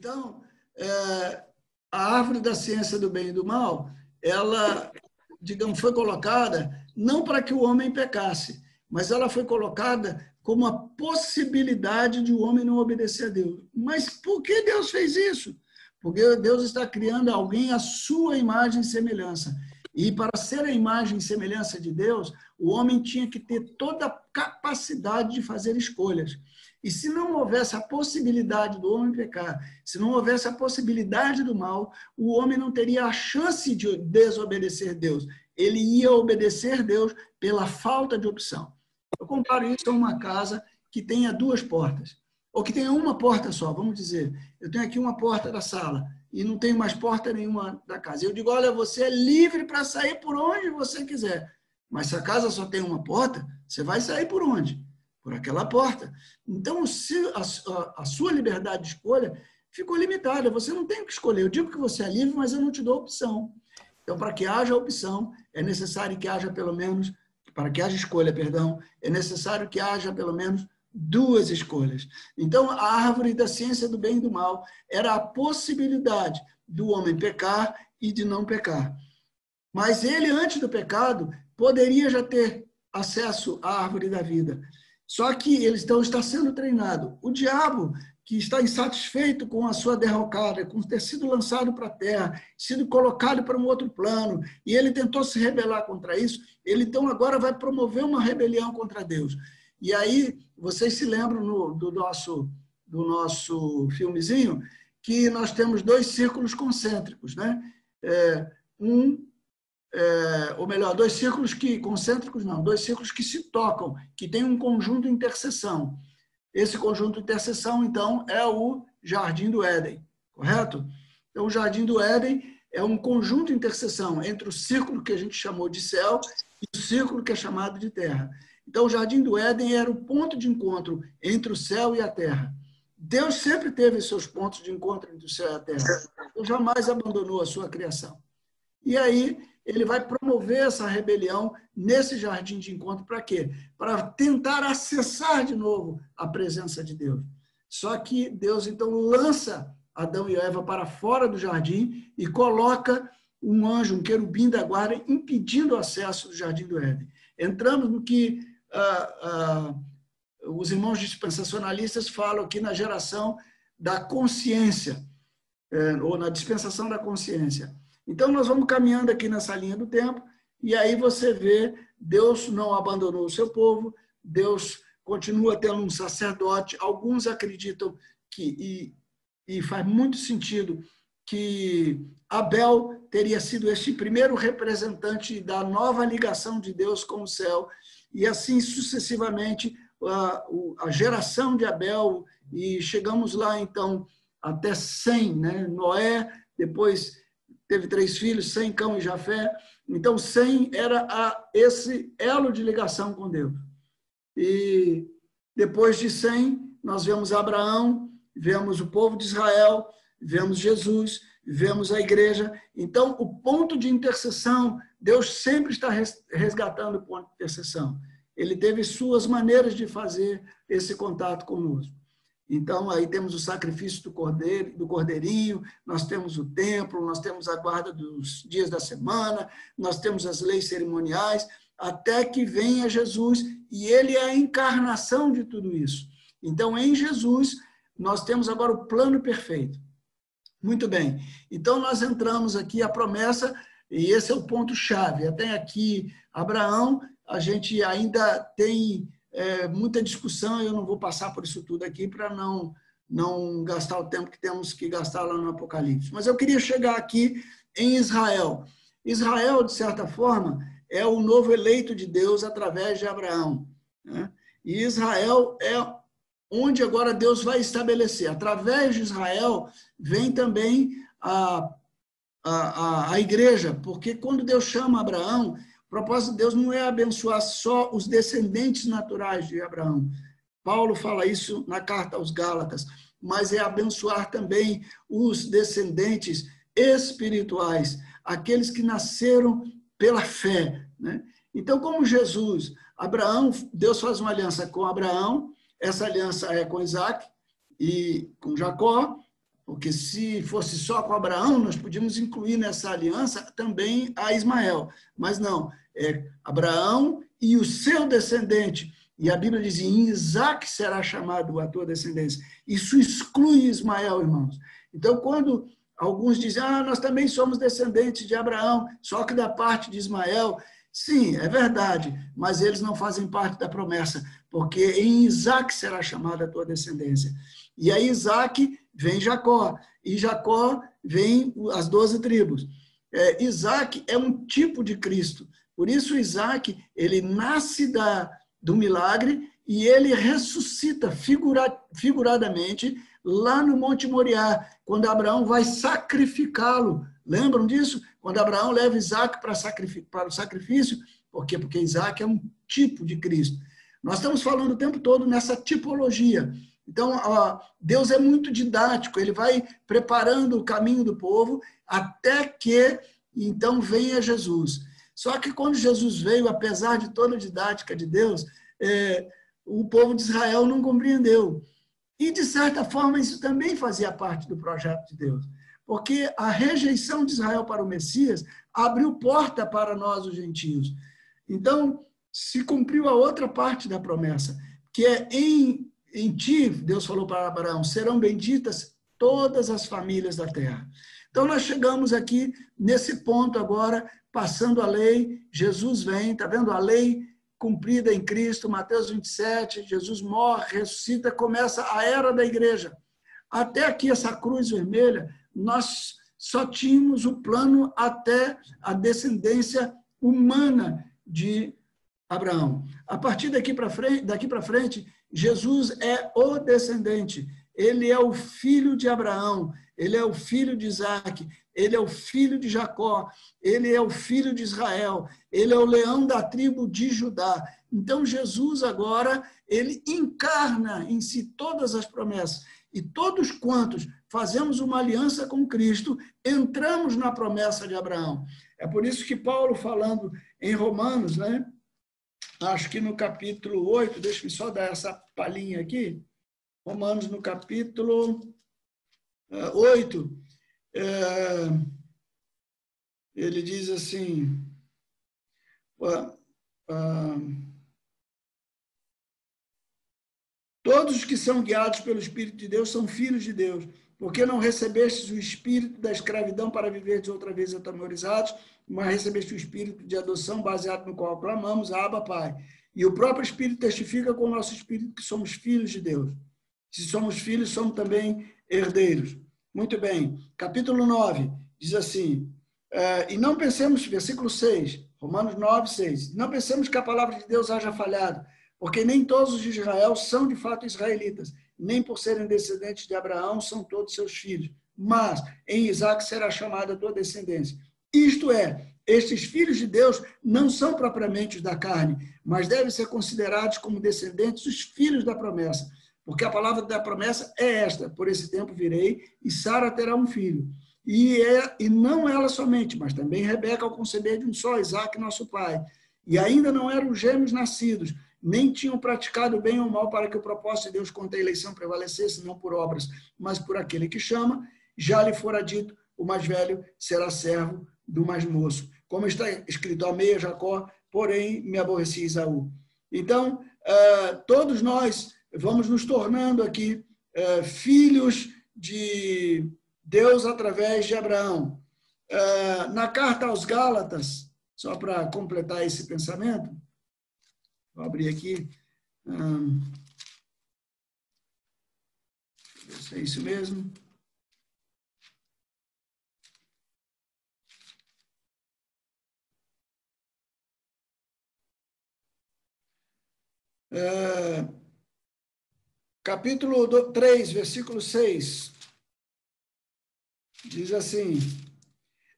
Então, é, a árvore da ciência do bem e do mal, ela, digamos, foi colocada não para que o homem pecasse, mas ela foi colocada como a possibilidade de o homem não obedecer a Deus. Mas por que Deus fez isso? Porque Deus está criando alguém à sua imagem e semelhança. E para ser a imagem e semelhança de Deus, o homem tinha que ter toda a capacidade de fazer escolhas. E se não houvesse a possibilidade do homem pecar, se não houvesse a possibilidade do mal, o homem não teria a chance de desobedecer Deus. Ele ia obedecer Deus pela falta de opção. Eu comparo isso a uma casa que tenha duas portas, ou que tenha uma porta só, vamos dizer. Eu tenho aqui uma porta da sala e não tenho mais porta nenhuma da casa. Eu digo, olha, você é livre para sair por onde você quiser. Mas se a casa só tem uma porta, você vai sair por onde? Por aquela porta. Então, a, a sua liberdade de escolha ficou limitada. Você não tem que escolher. Eu digo que você é livre, mas eu não te dou opção. Então, para que haja opção, é necessário que haja pelo menos, para que haja escolha, perdão, é necessário que haja pelo menos duas escolhas. Então, a árvore da ciência do bem e do mal era a possibilidade do homem pecar e de não pecar. Mas ele, antes do pecado, poderia já ter acesso à árvore da vida. Só que ele então está sendo treinado. O diabo, que está insatisfeito com a sua derrocada, com ter sido lançado para a terra, sido colocado para um outro plano, e ele tentou se rebelar contra isso, ele então agora vai promover uma rebelião contra Deus. E aí, vocês se lembram no, do, nosso, do nosso filmezinho que nós temos dois círculos concêntricos, né? É, um, é, ou melhor, dois círculos que concêntricos não, dois círculos que se tocam, que tem um conjunto de interseção. Esse conjunto de interseção, então, é o Jardim do Éden, correto? Então, o Jardim do Éden é um conjunto de interseção entre o círculo que a gente chamou de céu e o círculo que é chamado de terra. Então, o Jardim do Éden era o ponto de encontro entre o céu e a terra. Deus sempre teve seus pontos de encontro entre o céu e a terra. Ele jamais abandonou a sua criação. E aí, ele vai promover essa rebelião nesse jardim de encontro para quê? Para tentar acessar de novo a presença de Deus. Só que Deus então lança Adão e Eva para fora do jardim e coloca um anjo, um querubim da guarda, impedindo o acesso do jardim do Éden. Entramos no que ah, ah, os irmãos dispensacionalistas falam aqui na geração da consciência, é, ou na dispensação da consciência. Então, nós vamos caminhando aqui nessa linha do tempo, e aí você vê, Deus não abandonou o seu povo, Deus continua tendo um sacerdote. Alguns acreditam que, e, e faz muito sentido, que Abel teria sido este primeiro representante da nova ligação de Deus com o céu, e assim sucessivamente a, a geração de Abel, e chegamos lá então até 100, né? Noé, depois teve três filhos, Sem, Cão e Jafé. Então, Sem era a, esse elo de ligação com Deus. E depois de Sem, nós vemos Abraão, vemos o povo de Israel, vemos Jesus, vemos a igreja. Então, o ponto de intercessão Deus sempre está resgatando o ponto de intercessão. Ele teve suas maneiras de fazer esse contato conosco. Então, aí temos o sacrifício do, cordeiro, do cordeirinho, nós temos o templo, nós temos a guarda dos dias da semana, nós temos as leis cerimoniais, até que venha Jesus, e ele é a encarnação de tudo isso. Então, em Jesus, nós temos agora o plano perfeito. Muito bem. Então, nós entramos aqui a promessa e esse é o ponto-chave. Até aqui, Abraão, a gente ainda tem é, muita discussão, eu não vou passar por isso tudo aqui para não, não gastar o tempo que temos que gastar lá no Apocalipse. Mas eu queria chegar aqui em Israel. Israel, de certa forma, é o novo eleito de Deus através de Abraão. Né? E Israel é onde agora Deus vai estabelecer. Através de Israel vem também a a, a, a igreja, porque quando Deus chama Abraão, o propósito de Deus não é abençoar só os descendentes naturais de Abraão. Paulo fala isso na carta aos Gálatas, mas é abençoar também os descendentes espirituais, aqueles que nasceram pela fé. Né? Então, como Jesus, Abraão, Deus faz uma aliança com Abraão, essa aliança é com Isaac e com Jacó, porque se fosse só com Abraão, nós podíamos incluir nessa aliança também a Ismael. Mas não, é Abraão e o seu descendente. E a Bíblia diz: em Isaac será chamado a tua descendência. Isso exclui Ismael, irmãos. Então, quando alguns dizem, ah, nós também somos descendentes de Abraão, só que da parte de Ismael. Sim, é verdade, mas eles não fazem parte da promessa, porque em Isaac será chamada a tua descendência. E aí Isaac vem Jacó, e Jacó vem as doze tribos. É, Isaac é um tipo de Cristo. Por isso, Isaac, ele nasce da, do milagre e ele ressuscita figura, figuradamente lá no Monte Moriá, quando Abraão vai sacrificá-lo. Lembram disso? Quando Abraão leva Isaac para, para o sacrifício. Por quê? Porque Isaac é um tipo de Cristo. Nós estamos falando o tempo todo nessa tipologia. Então, Deus é muito didático, ele vai preparando o caminho do povo até que então venha Jesus. Só que quando Jesus veio, apesar de toda a didática de Deus, é, o povo de Israel não compreendeu. E, de certa forma, isso também fazia parte do projeto de Deus. Porque a rejeição de Israel para o Messias abriu porta para nós, os gentios. Então, se cumpriu a outra parte da promessa, que é em em ti, Deus falou para Abraão, serão benditas todas as famílias da terra. Então, nós chegamos aqui nesse ponto agora, passando a lei, Jesus vem, está vendo a lei cumprida em Cristo, Mateus 27, Jesus morre, ressuscita, começa a era da igreja. Até aqui, essa cruz vermelha, nós só tínhamos o plano até a descendência humana de Abraão. A partir daqui para frente, daqui para frente, Jesus é o descendente, ele é o filho de Abraão, ele é o filho de Isaac, ele é o filho de Jacó, ele é o filho de Israel, ele é o leão da tribo de Judá. Então Jesus agora, ele encarna em si todas as promessas. E todos quantos fazemos uma aliança com Cristo, entramos na promessa de Abraão. É por isso que Paulo, falando em Romanos, né, acho que no capítulo 8, deixa-me só dar essa palhinha aqui, Romanos no capítulo 8, é, ele diz assim, todos os que são guiados pelo Espírito de Deus são filhos de Deus, porque não recebestes o espírito da escravidão para viver de outra vez atemorizados, mas recebeste o espírito de adoção baseado no qual clamamos, Abba, Pai. E o próprio Espírito testifica com o nosso espírito que somos filhos de Deus. Se somos filhos, somos também herdeiros. Muito bem. Capítulo 9 diz assim: uh, E não pensemos, versículo 6, Romanos 9, 6. Não pensemos que a palavra de Deus haja falhado, porque nem todos os de Israel são de fato israelitas, nem por serem descendentes de Abraão são todos seus filhos. Mas em Isaac será chamada a tua descendência. Isto é, estes filhos de Deus não são propriamente os da carne, mas devem ser considerados como descendentes os filhos da promessa. Porque a palavra da promessa é esta: por esse tempo virei e Sara terá um filho. E, é, e não ela somente, mas também Rebeca ao conceber de um só, Isaac, nosso pai. E ainda não eram gêmeos nascidos, nem tinham praticado bem ou mal para que o propósito de Deus contra a eleição prevalecesse, não por obras, mas por aquele que chama. Já lhe fora dito: o mais velho será servo do mais moço. Como está escrito, amei a Jacó, porém me aborreci Isaú. Então, eh, todos nós vamos nos tornando aqui eh, filhos de Deus através de Abraão. Eh, na carta aos Gálatas, só para completar esse pensamento, vou abrir aqui. Hum, é isso mesmo. É, capítulo 3, versículo 6. Diz assim: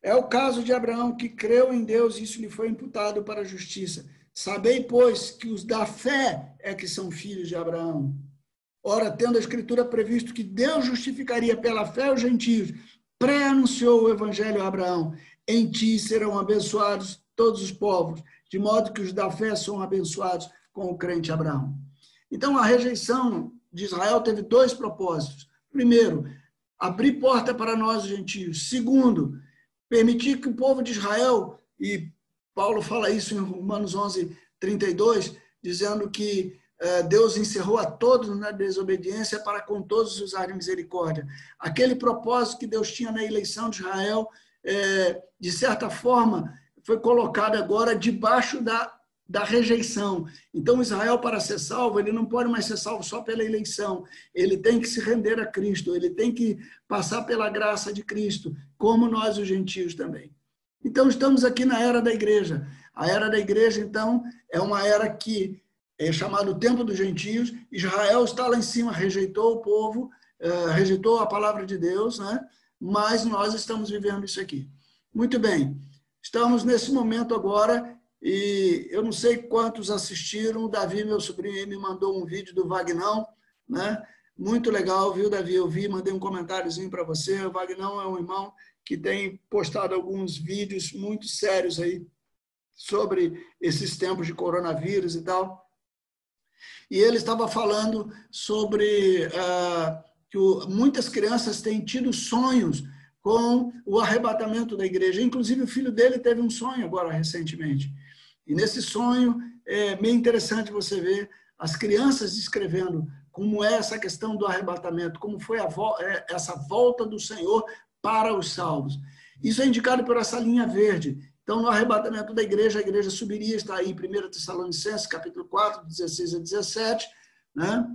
É o caso de Abraão que creu em Deus e isso lhe foi imputado para a justiça. Sabei, pois, que os da fé é que são filhos de Abraão. Ora, tendo a Escritura previsto que Deus justificaria pela fé os gentios, pré-anunciou o Evangelho a Abraão: Em ti serão abençoados todos os povos, de modo que os da fé são abençoados com o crente Abraão. Então, a rejeição de Israel teve dois propósitos. Primeiro, abrir porta para nós, os gentios. Segundo, permitir que o povo de Israel, e Paulo fala isso em Romanos 11, 32, dizendo que eh, Deus encerrou a todos na desobediência para com todos usar de misericórdia. Aquele propósito que Deus tinha na eleição de Israel, eh, de certa forma, foi colocado agora debaixo da da rejeição. Então, Israel, para ser salvo, ele não pode mais ser salvo só pela eleição. Ele tem que se render a Cristo, ele tem que passar pela graça de Cristo, como nós, os gentios, também. Então, estamos aqui na era da igreja. A era da igreja, então, é uma era que é chamado tempo dos gentios. Israel está lá em cima, rejeitou o povo, eh, rejeitou a palavra de Deus, né? mas nós estamos vivendo isso aqui. Muito bem, estamos nesse momento agora e eu não sei quantos assistiram. O Davi, meu sobrinho, me mandou um vídeo do Vagnão, né? Muito legal, viu, Davi? Eu vi, mandei um comentáriozinho para você. O Vagnão é um irmão que tem postado alguns vídeos muito sérios aí sobre esses tempos de coronavírus e tal. E ele estava falando sobre uh, que o, muitas crianças têm tido sonhos com o arrebatamento da igreja. Inclusive, o filho dele teve um sonho agora recentemente. E nesse sonho é meio interessante você ver as crianças descrevendo como é essa questão do arrebatamento, como foi vo é, essa volta do Senhor para os salvos. Isso é indicado por essa linha verde. Então, no arrebatamento da igreja, a igreja subiria, está aí em 1 Tessalonicenses, capítulo 4, 16 a 17, né?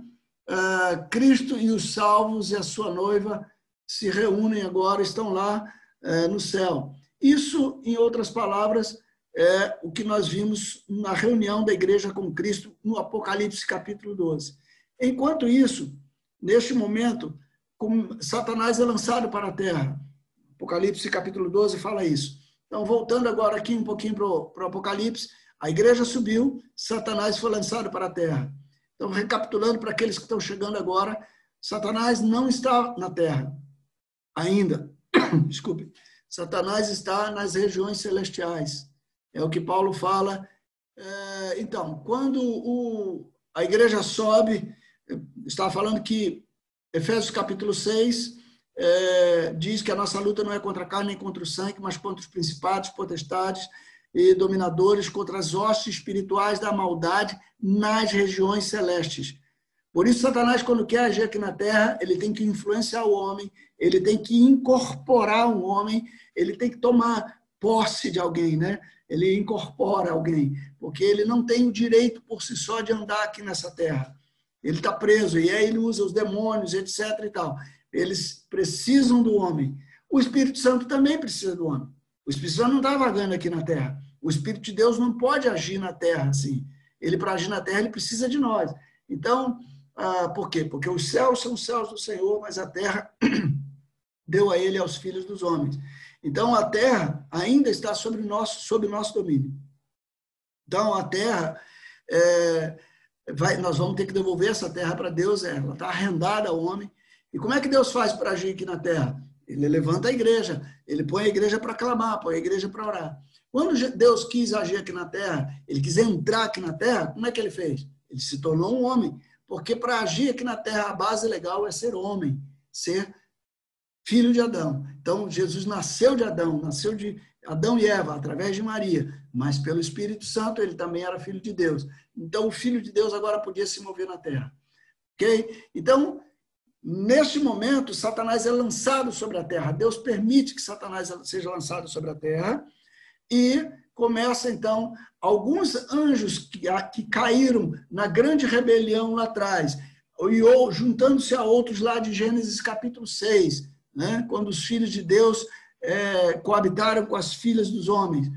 Uh, Cristo e os salvos e a sua noiva se reúnem agora, estão lá uh, no céu. Isso, em outras palavras, é o que nós vimos na reunião da igreja com Cristo no Apocalipse capítulo 12. Enquanto isso, neste momento, Satanás é lançado para a terra. Apocalipse capítulo 12 fala isso. Então, voltando agora aqui um pouquinho para o Apocalipse, a igreja subiu, Satanás foi lançado para a terra. Então, recapitulando para aqueles que estão chegando agora, Satanás não está na terra ainda. Desculpe. Satanás está nas regiões celestiais. É o que Paulo fala. É, então, quando o, a igreja sobe, estava falando que Efésios capítulo 6 é, diz que a nossa luta não é contra a carne nem contra o sangue, mas contra os principados, potestades e dominadores, contra as hostes espirituais da maldade nas regiões celestes. Por isso, Satanás, quando quer agir aqui na terra, ele tem que influenciar o homem, ele tem que incorporar um homem, ele tem que tomar posse de alguém, né? Ele incorpora alguém, porque ele não tem o direito por si só de andar aqui nessa terra. Ele está preso, e aí ele usa os demônios, etc. e tal. Eles precisam do homem. O Espírito Santo também precisa do homem. O Espírito Santo não está vagando aqui na terra. O Espírito de Deus não pode agir na terra assim. Ele, para agir na terra, ele precisa de nós. Então, ah, por quê? Porque os céus são os céus do Senhor, mas a terra deu a ele aos filhos dos homens. Então, a terra ainda está sobre nosso, sob nosso domínio. Então, a terra, é, vai, nós vamos ter que devolver essa terra para Deus, é, ela está arrendada ao homem. E como é que Deus faz para agir aqui na terra? Ele levanta a igreja, ele põe a igreja para clamar, põe a igreja para orar. Quando Deus quis agir aqui na terra, ele quis entrar aqui na terra, como é que ele fez? Ele se tornou um homem. Porque para agir aqui na terra, a base legal é ser homem, ser filho de Adão. Então, Jesus nasceu de Adão, nasceu de Adão e Eva, através de Maria, mas pelo Espírito Santo ele também era filho de Deus. Então, o filho de Deus agora podia se mover na terra. Ok? Então, neste momento, Satanás é lançado sobre a terra. Deus permite que Satanás seja lançado sobre a terra e começa então alguns anjos que, que caíram na grande rebelião lá atrás, e juntando-se a outros lá de Gênesis capítulo 6, né? quando os filhos de Deus é, coabitaram com as filhas dos homens.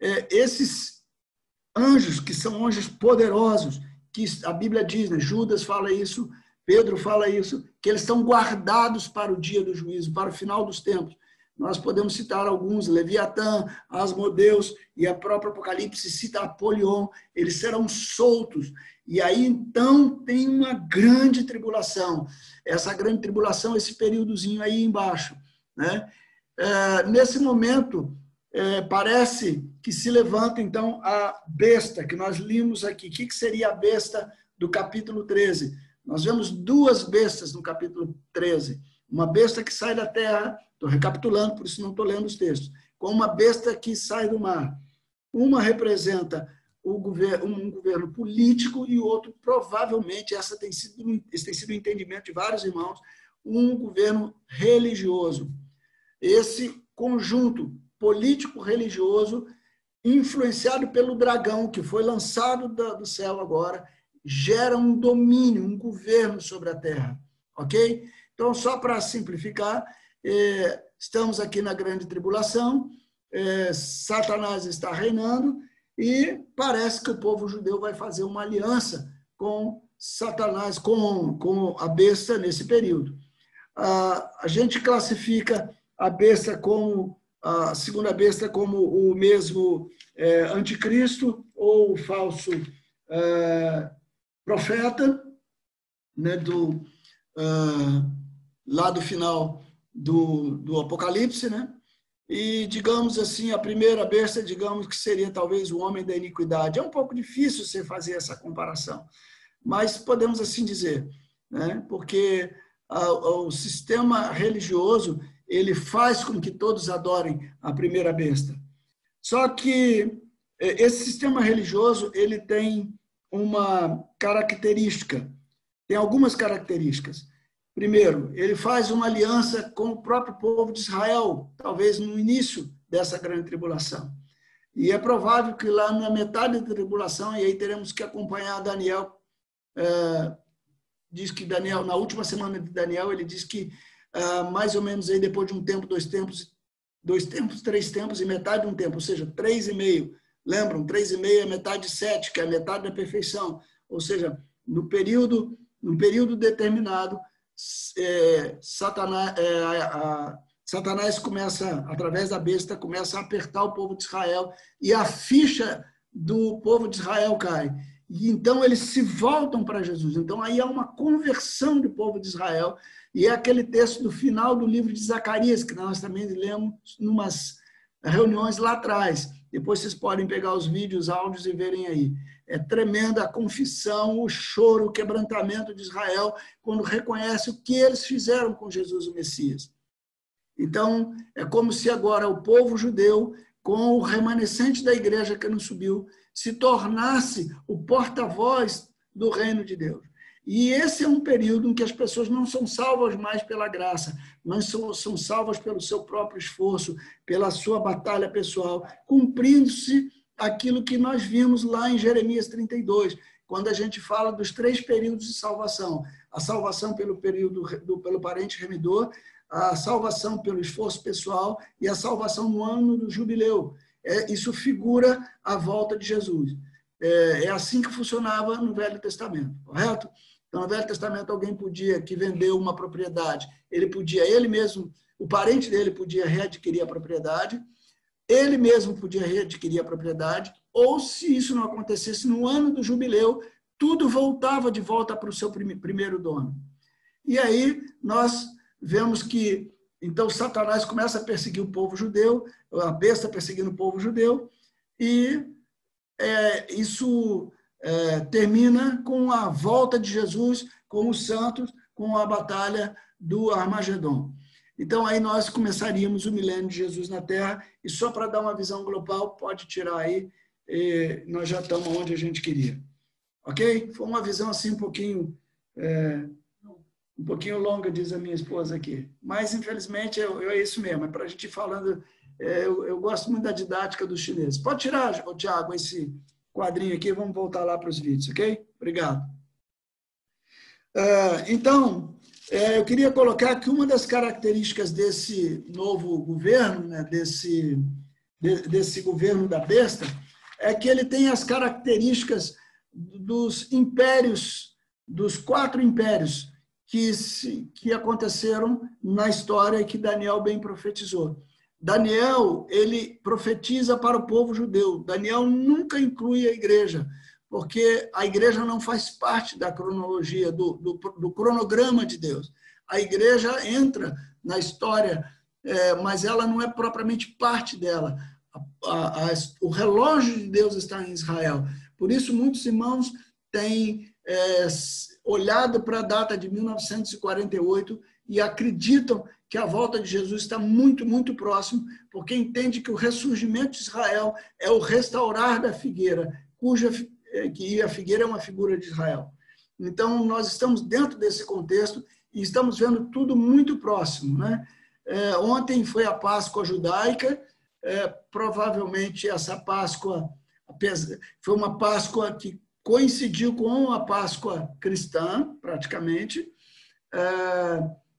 É, esses anjos, que são anjos poderosos, que a Bíblia diz, né? Judas fala isso, Pedro fala isso, que eles estão guardados para o dia do juízo, para o final dos tempos. Nós podemos citar alguns, Leviatã, Asmodeus e a própria Apocalipse cita Apolion, eles serão soltos. E aí então tem uma grande tribulação. Essa grande tribulação, esse períodozinho aí embaixo. Né? É, nesse momento, é, parece que se levanta então a besta que nós limos aqui. O que, que seria a besta do capítulo 13? Nós vemos duas bestas no capítulo 13. Uma besta que sai da terra, estou recapitulando, por isso não estou lendo os textos, com uma besta que sai do mar. Uma representa governo, um governo político e o outro, provavelmente, essa tem sido, esse tem sido o entendimento de vários irmãos, um governo religioso. Esse conjunto político-religioso, influenciado pelo dragão, que foi lançado do céu agora, gera um domínio, um governo sobre a terra. Ok? Então, só para simplificar, é, estamos aqui na grande tribulação, é, Satanás está reinando e parece que o povo judeu vai fazer uma aliança com Satanás, com, com a besta nesse período. A, gente classifica a besta como, a segunda besta, como o mesmo é, anticristo ou falso é, profeta, né, do, uh, lá do final do, do Apocalipse, né? E, digamos assim, a primeira besta, digamos que seria talvez o homem da iniquidade. É um pouco difícil você fazer essa comparação, mas podemos assim dizer, né? porque a, o sistema religioso ele faz com que todos adorem a primeira besta. Só que esse sistema religioso ele tem uma característica, tem algumas características. Primeiro, ele faz uma aliança com o próprio povo de Israel, talvez no início dessa grande tribulação. E é provável que lá na metade da tribulação, e aí teremos que acompanhar Daniel, é, diz que Daniel, na última semana de Daniel, ele diz que é, mais ou menos aí depois de um tempo, dois tempos, dois tempos, três tempos e metade de um tempo, ou seja, três e meio. Lembram? Três e meio é metade de sete, que é a metade da perfeição. Ou seja, no período, no período determinado, é, Satanás, é, a, Satanás começa, através da besta, começa a apertar o povo de Israel e a ficha do povo de Israel cai. E então eles se voltam para Jesus. Então aí há uma conversão do povo de Israel. E é aquele texto do final do livro de Zacarias, que nós também lemos em umas reuniões lá atrás. Depois vocês podem pegar os vídeos, áudios e verem aí é tremenda a confissão, o choro, o quebrantamento de Israel quando reconhece o que eles fizeram com Jesus o Messias. Então, é como se agora o povo judeu, com o remanescente da igreja que não subiu, se tornasse o porta-voz do reino de Deus. E esse é um período em que as pessoas não são salvas mais pela graça, mas são, são salvas pelo seu próprio esforço, pela sua batalha pessoal, cumprindo-se aquilo que nós vimos lá em Jeremias 32, quando a gente fala dos três períodos de salvação: a salvação pelo período do, pelo parente remidor, a salvação pelo esforço pessoal e a salvação no ano do jubileu. É, isso figura a volta de Jesus. É, é assim que funcionava no Velho Testamento, correto? Então, no Velho Testamento, alguém podia que vendeu uma propriedade, ele podia, ele mesmo, o parente dele podia readquirir a propriedade, ele mesmo podia readquirir a propriedade, ou se isso não acontecesse no ano do jubileu, tudo voltava de volta para o seu primeiro dono. E aí nós vemos que então Satanás começa a perseguir o povo judeu, a besta perseguindo o povo judeu, e é, isso é, termina com a volta de Jesus com os santos, com a batalha do Armagedon. Então, aí nós começaríamos o milênio de Jesus na Terra, e só para dar uma visão global, pode tirar aí, nós já estamos onde a gente queria. Ok? Foi uma visão assim um pouquinho, é, um pouquinho longa, diz a minha esposa aqui. Mas, infelizmente, é, é isso mesmo, é para a gente ir falando. É, eu, eu, gosto muito da didática dos chineses. Pode tirar, Tiago, esse quadrinho aqui, vamos voltar lá para os vídeos, ok? Obrigado. Uh, então, eu queria colocar que uma das características desse novo governo, né, desse, de, desse governo da besta, é que ele tem as características dos impérios, dos quatro impérios que, se, que aconteceram na história que Daniel bem profetizou. Daniel, ele profetiza para o povo judeu. Daniel nunca inclui a igreja porque a igreja não faz parte da cronologia, do, do, do cronograma de Deus. A igreja entra na história, é, mas ela não é propriamente parte dela. A, a, a, o relógio de Deus está em Israel. Por isso, muitos irmãos têm é, olhado para a data de 1948 e acreditam que a volta de Jesus está muito, muito próximo, porque entende que o ressurgimento de Israel é o restaurar da figueira, cuja que a figueira é uma figura de Israel. Então, nós estamos dentro desse contexto e estamos vendo tudo muito próximo. Né? É, ontem foi a Páscoa judaica, é, provavelmente essa Páscoa foi uma Páscoa que coincidiu com a Páscoa cristã, praticamente, é,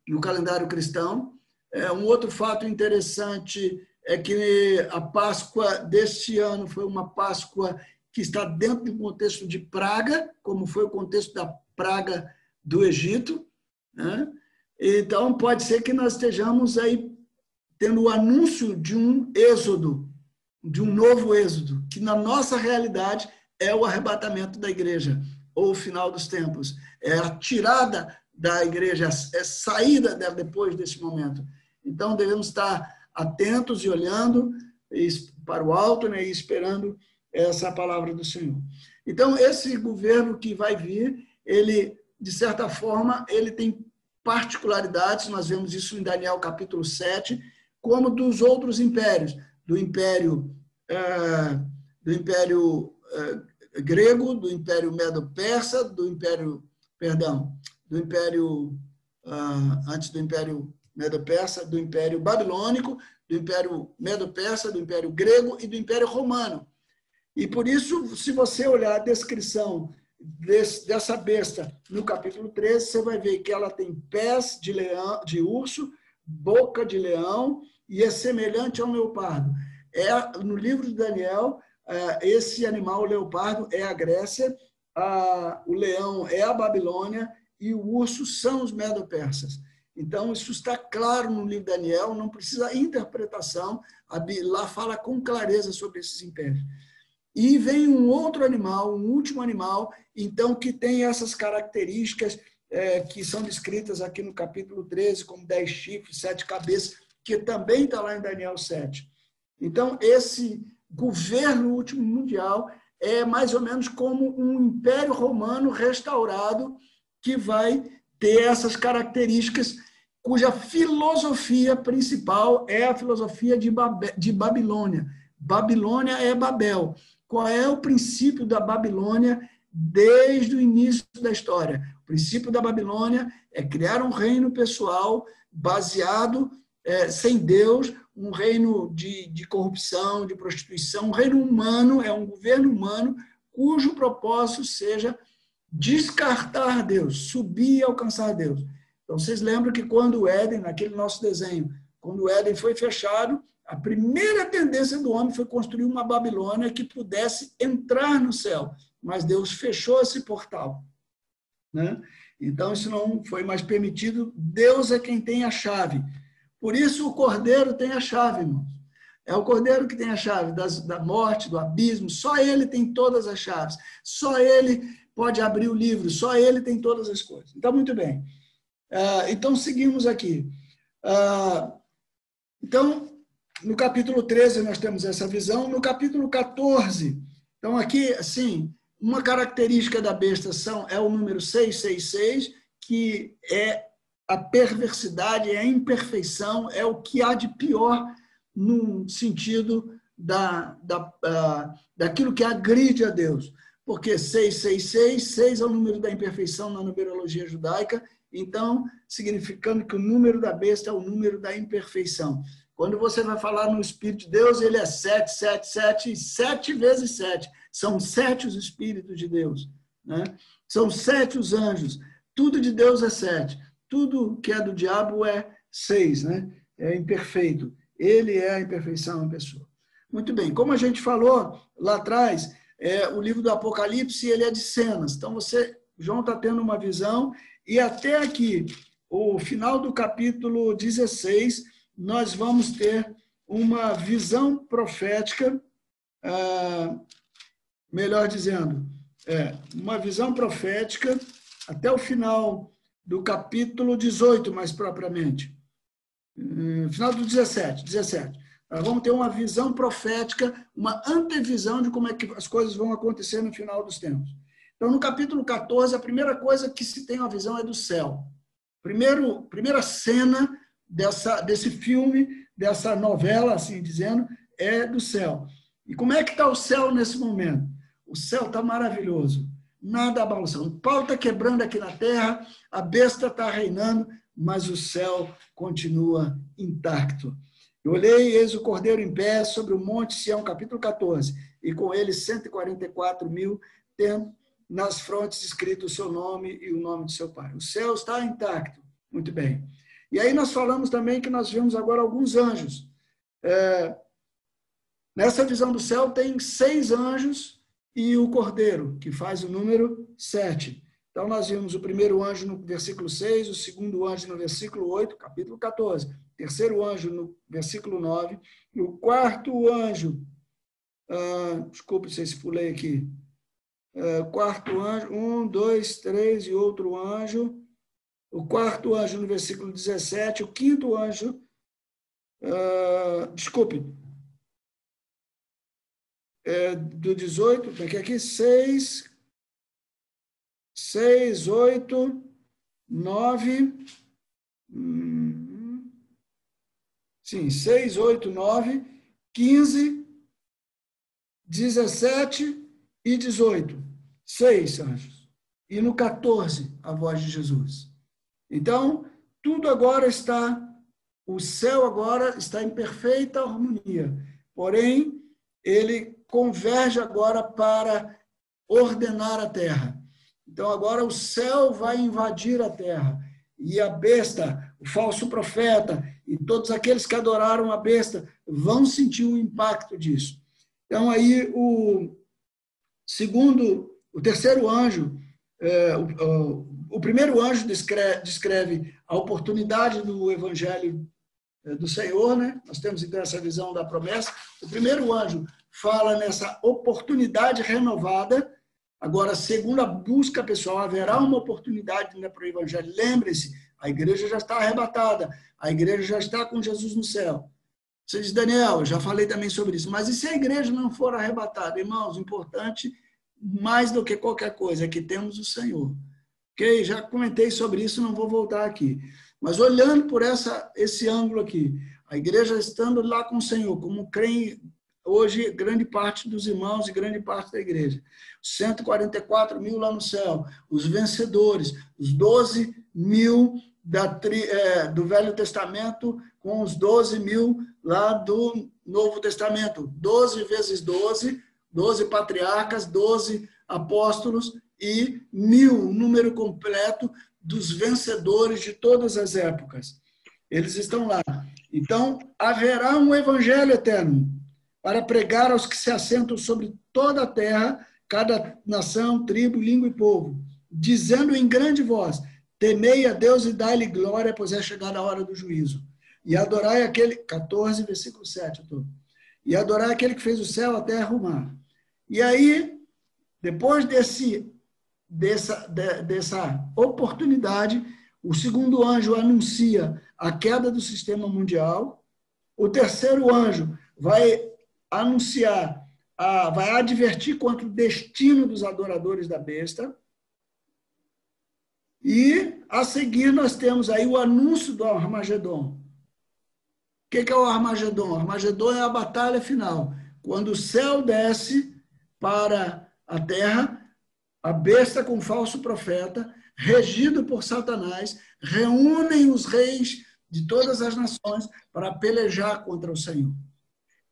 no calendário cristão. É, um outro fato interessante é que a Páscoa deste ano foi uma Páscoa que está dentro do contexto de praga, como foi o contexto da praga do Egito. Né? Então, pode ser que nós estejamos aí tendo o anúncio de um êxodo, de um novo êxodo, que na nossa realidade é o arrebatamento da igreja, ou o final dos tempos. É a tirada da igreja, é saída dela depois desse momento. Então, devemos estar atentos e olhando para o alto né, e esperando essa palavra do Senhor. Então, esse governo que vai vir, ele, de certa forma, ele tem particularidades, nós vemos isso em Daniel capítulo 7, como dos outros impérios, do império, é, do império é, grego, do império medo-persa, do império, perdão, do império, ah, antes do império medo-persa, do império babilônico, do império medo-persa, do império grego e do império romano. E por isso, se você olhar a descrição desse, dessa besta no capítulo 13, você vai ver que ela tem pés de, leão, de urso, boca de leão e é semelhante ao leopardo. É, no livro de Daniel, é, esse animal, o leopardo, é a Grécia, a, o leão é a Babilônia e o urso são os medo-persas. Então, isso está claro no livro de Daniel, não precisa interpretação, lá fala com clareza sobre esses impérios. E vem um outro animal, um último animal, então, que tem essas características é, que são descritas aqui no capítulo 13, como dez chifres, sete cabeças, que também está lá em Daniel 7. Então, esse governo último mundial é mais ou menos como um império romano restaurado que vai ter essas características, cuja filosofia principal é a filosofia de, de Babilônia. Babilônia é Babel qual é o princípio da Babilônia desde o início da história. O princípio da Babilônia é criar um reino pessoal baseado é, sem Deus, um reino de, de corrupção, de prostituição, um reino humano, é um governo humano cujo propósito seja descartar Deus, subir e alcançar Deus. Então, vocês lembram que quando o Éden, naquele nosso desenho, quando o Éden foi fechado, a primeira tendência do homem foi construir uma Babilônia que pudesse entrar no céu, mas Deus fechou esse portal. Né? Então, isso não foi mais permitido. Deus é quem tem a chave. Por isso, o cordeiro tem a chave, irmãos. É o cordeiro que tem a chave das, da morte, do abismo. Só ele tem todas as chaves. Só ele pode abrir o livro. Só ele tem todas as coisas. Então, muito bem. Uh, então, seguimos aqui. Uh, então, no capítulo 13 nós temos essa visão, no capítulo 14, então aqui, assim, uma característica da besta são, é o número 666, que é a perversidade, é a imperfeição, é o que há de pior no sentido da, da, uh, daquilo que agride a Deus. Porque 666, 6 é o número da imperfeição na numerologia judaica, então, significando que o número da besta é o número da imperfeição. Quando você vai falar no Espírito de Deus, ele é sete, sete, sete, sete vezes sete. São sete os Espíritos de Deus. Né? São sete os anjos. Tudo de Deus é sete. Tudo que é do diabo é seis. Né? É imperfeito. Ele é a imperfeição em pessoa. Muito bem. Como a gente falou lá atrás, é, o livro do Apocalipse ele é de cenas. Então, você, João está tendo uma visão. E até aqui, o final do capítulo 16 nós vamos ter uma visão profética, ah, melhor dizendo, é, uma visão profética até o final do capítulo 18, mais propriamente. Hum, final do 17, 17. Nós vamos ter uma visão profética, uma antevisão de como é que as coisas vão acontecer no final dos tempos. Então, no capítulo 14, a primeira coisa que se tem uma visão é do céu. Primeiro, primeira cena dessa, desse filme, dessa novela, assim dizendo, é do céu. E como é que está o céu nesse momento? O céu está maravilhoso, nada balançando. O pau está quebrando aqui na terra, a besta está reinando, mas o céu continua intacto. Eu olhei, eis o cordeiro em pé sobre o monte Sião, capítulo 14, e com ele 144 mil, tendo nas frontes escrito o seu nome e o nome de seu pai. O céu está intacto. Muito bem. E aí nós falamos também que nós vimos agora alguns anjos. É, nessa visão do céu tem seis anjos e o cordeiro, que faz o número sete. Então nós vimos o primeiro anjo no versículo 6, o segundo anjo no versículo 8, capítulo 14, o terceiro anjo no versículo 9, e o quarto anjo, ah, desculpe se pulei aqui, é, quarto anjo, um, dois, três e outro anjo. O quarto anjo no versículo 17, o quinto anjo, uh, desculpe, é, do 18, como é que é aqui? 6, 6, 8, 9, sim, 6, 8, 9, 15, 17 e 18 seis anjos. E no 14, a voz de Jesus. Então, tudo agora está, o céu agora está em perfeita harmonia. Porém, ele converge agora para ordenar a terra. Então, agora o céu vai invadir a terra. E a besta, o falso profeta e todos aqueles que adoraram a besta vão sentir o impacto disso. Então, aí, o segundo o terceiro anjo, é, o, o, primeiro anjo descreve, descreve, a oportunidade do evangelho é, do Senhor, né? Nós temos então essa visão da promessa. O primeiro anjo fala nessa oportunidade renovada. Agora, segundo a busca pessoal, haverá uma oportunidade ainda para o evangelho. Lembre-se, a igreja já está arrebatada, a igreja já está com Jesus no céu. Você diz, Daniel, já falei também sobre isso, mas e se a igreja não for arrebatada? Irmãos, o importante mais do que qualquer coisa, é que temos o Senhor. Ok? Já comentei sobre isso, não vou voltar aqui. Mas olhando por essa, esse ângulo aqui, a igreja estando lá com o Senhor, como creem hoje grande parte dos irmãos e grande parte da igreja. 144 mil lá no céu, os vencedores, os 12 mil da, é, do Velho Testamento com os 12 mil lá do Novo Testamento. 12 vezes 12 doze patriarcas, doze apóstolos e mil, número completo dos vencedores de todas as épocas. Eles estão lá. Então, haverá um evangelho eterno para pregar aos que se assentam sobre toda a terra, cada nação, tribo, língua e povo, dizendo em grande voz: Temei a Deus e dai-lhe glória, pois é chegada a hora do juízo. E adorai aquele. 14, versículo 7. Tô, e adorai aquele que fez o céu, a terra e o mar. E aí, depois desse, dessa, de, dessa oportunidade, o segundo anjo anuncia a queda do sistema mundial. O terceiro anjo vai anunciar, a, vai advertir contra o destino dos adoradores da besta. E a seguir nós temos aí o anúncio do Armagedon. O que é o Armagedon? O Armagedon é a batalha final. Quando o céu desce para a terra, a besta com falso profeta, regido por Satanás, reúnem os reis de todas as nações para pelejar contra o Senhor.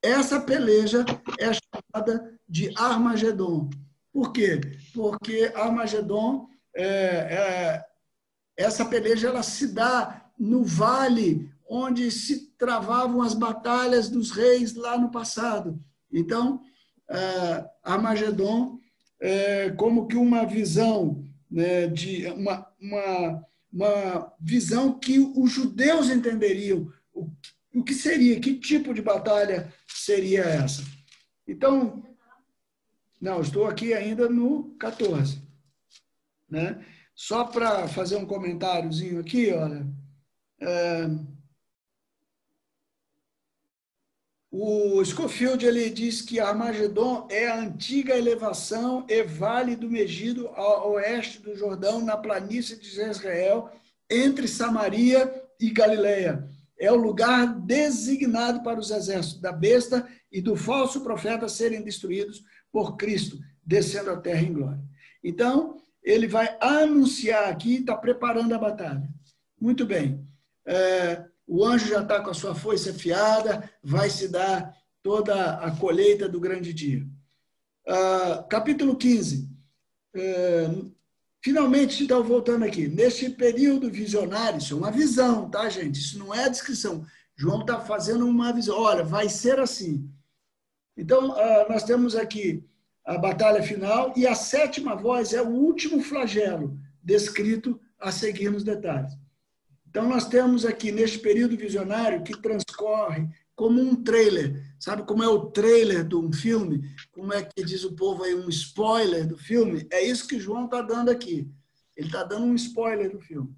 Essa peleja é chamada de Armagedon. Por quê? Porque Armagedon, é, é, essa peleja ela se dá no vale onde se travavam as batalhas dos reis lá no passado. Então, uh, Armagedon é, como que uma visão né, de uma, uma, uma visão que os judeus entenderiam o, o que seria, que tipo de batalha seria essa. Então, não, estou aqui ainda no 14. Né? Só para fazer um comentáriozinho aqui, olha. É, O Schofield ele diz que Armagedon é a antiga elevação e vale do Megido ao oeste do Jordão, na planície de Israel, entre Samaria e Galileia. É o lugar designado para os exércitos da besta e do falso profeta serem destruídos por Cristo, descendo à terra em glória. Então, ele vai anunciar aqui, está preparando a batalha. Muito bem. É, o anjo já está com a sua foice afiada, vai se dar toda a colheita do grande dia. Uh, capítulo 15. Uh, finalmente, então, voltando aqui, neste período visionário, isso é uma visão, tá, gente? Isso não é a descrição. João está fazendo uma visão. Olha, vai ser assim. Então, uh, nós temos aqui a batalha final e a sétima voz é o último flagelo descrito a seguir nos detalhes. Então, nós temos aqui, neste período visionário, que transcorre como um trailer. Sabe como é o trailer de um filme? Como é que diz o povo aí, um spoiler do filme? É isso que João está dando aqui. Ele está dando um spoiler do filme.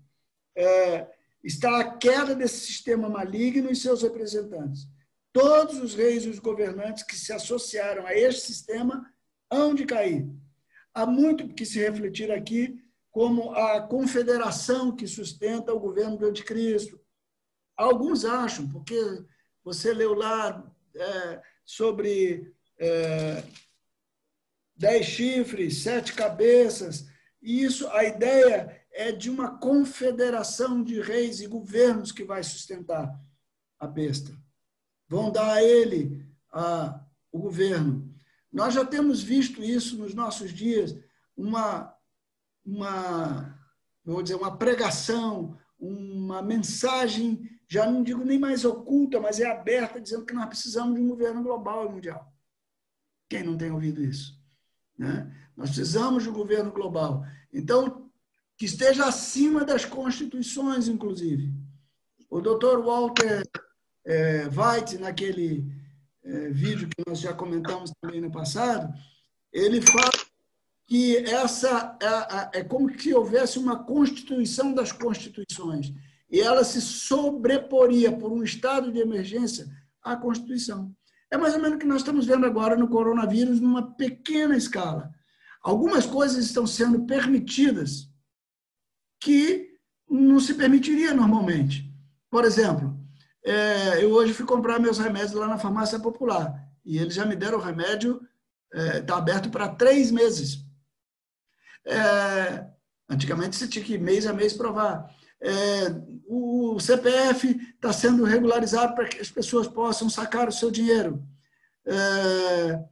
É, está a queda desse sistema maligno e seus representantes. Todos os reis e os governantes que se associaram a este sistema hão de cair. Há muito que se refletir aqui como a confederação que sustenta o governo do anticristo. Alguns acham, porque você leu lá é, sobre é, dez chifres, sete cabeças, e isso, a ideia é de uma confederação de reis e governos que vai sustentar a besta. Vão dar a ele a, o governo. Nós já temos visto isso nos nossos dias, uma uma, vou dizer, uma pregação, uma mensagem, já não digo nem mais oculta, mas é aberta, dizendo que nós precisamos de um governo global e mundial. Quem não tem ouvido isso? Né? Nós precisamos de um governo global. Então, que esteja acima das constituições, inclusive. O doutor Walter é, White, naquele é, vídeo que nós já comentamos também no passado, ele fala que essa é, é, como se houvesse uma constituição das constituições e ela se sobreporia por um estado de emergência à Constituição. É mais ou menos o que nós estamos vendo agora no coronavírus, numa pequena escala. Algumas coisas estão sendo permitidas que não se permitiria normalmente. Por exemplo, é, eu hoje fui comprar meus remédios lá na farmácia popular e eles já me deram o remédio, está é, aberto para três meses. É, antigamente você tinha que mês a mês provar. É, o CPF está sendo regularizado para que as pessoas possam sacar o seu dinheiro. É,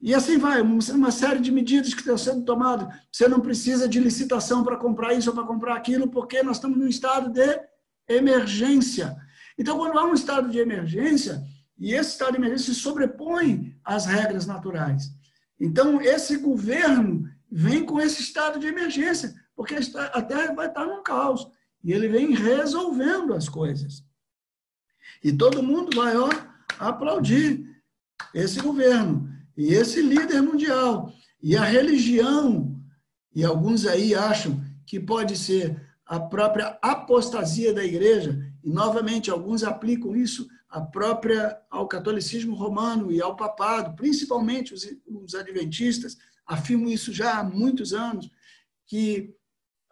e assim vai, uma série de medidas que estão sendo tomadas. Você não precisa de licitação para comprar isso ou para comprar aquilo, porque nós estamos num estado de emergência. Então, quando há um estado de emergência, e esse estado de emergência se sobrepõe às regras naturais. Então, esse governo vem com esse estado de emergência, porque a Terra vai estar num caos. E ele vem resolvendo as coisas. E todo mundo vai ó, aplaudir esse governo e esse líder mundial. E a religião, e alguns aí acham que pode ser a própria apostasia da igreja, e novamente alguns aplicam isso à própria ao catolicismo romano e ao papado, principalmente os, os adventistas, afirmo isso já há muitos anos, que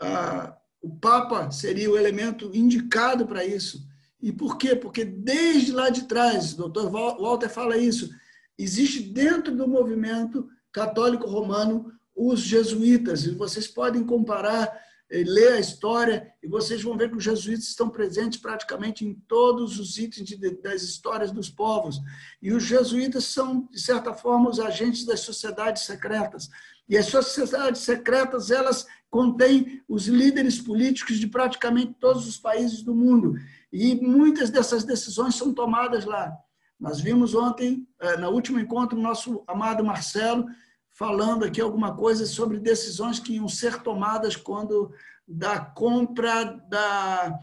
ah, o Papa seria o elemento indicado para isso. E por quê? Porque desde lá de trás, o doutor Walter fala isso, existe dentro do movimento católico romano os jesuítas, e vocês podem comparar ler a história e vocês vão ver que os jesuítas estão presentes praticamente em todos os itens de, das histórias dos povos. E os jesuítas são, de certa forma, os agentes das sociedades secretas. E as sociedades secretas, elas contêm os líderes políticos de praticamente todos os países do mundo. E muitas dessas decisões são tomadas lá. Nós vimos ontem, eh, no último encontro, o nosso amado Marcelo falando aqui alguma coisa sobre decisões que iam ser tomadas quando da compra da,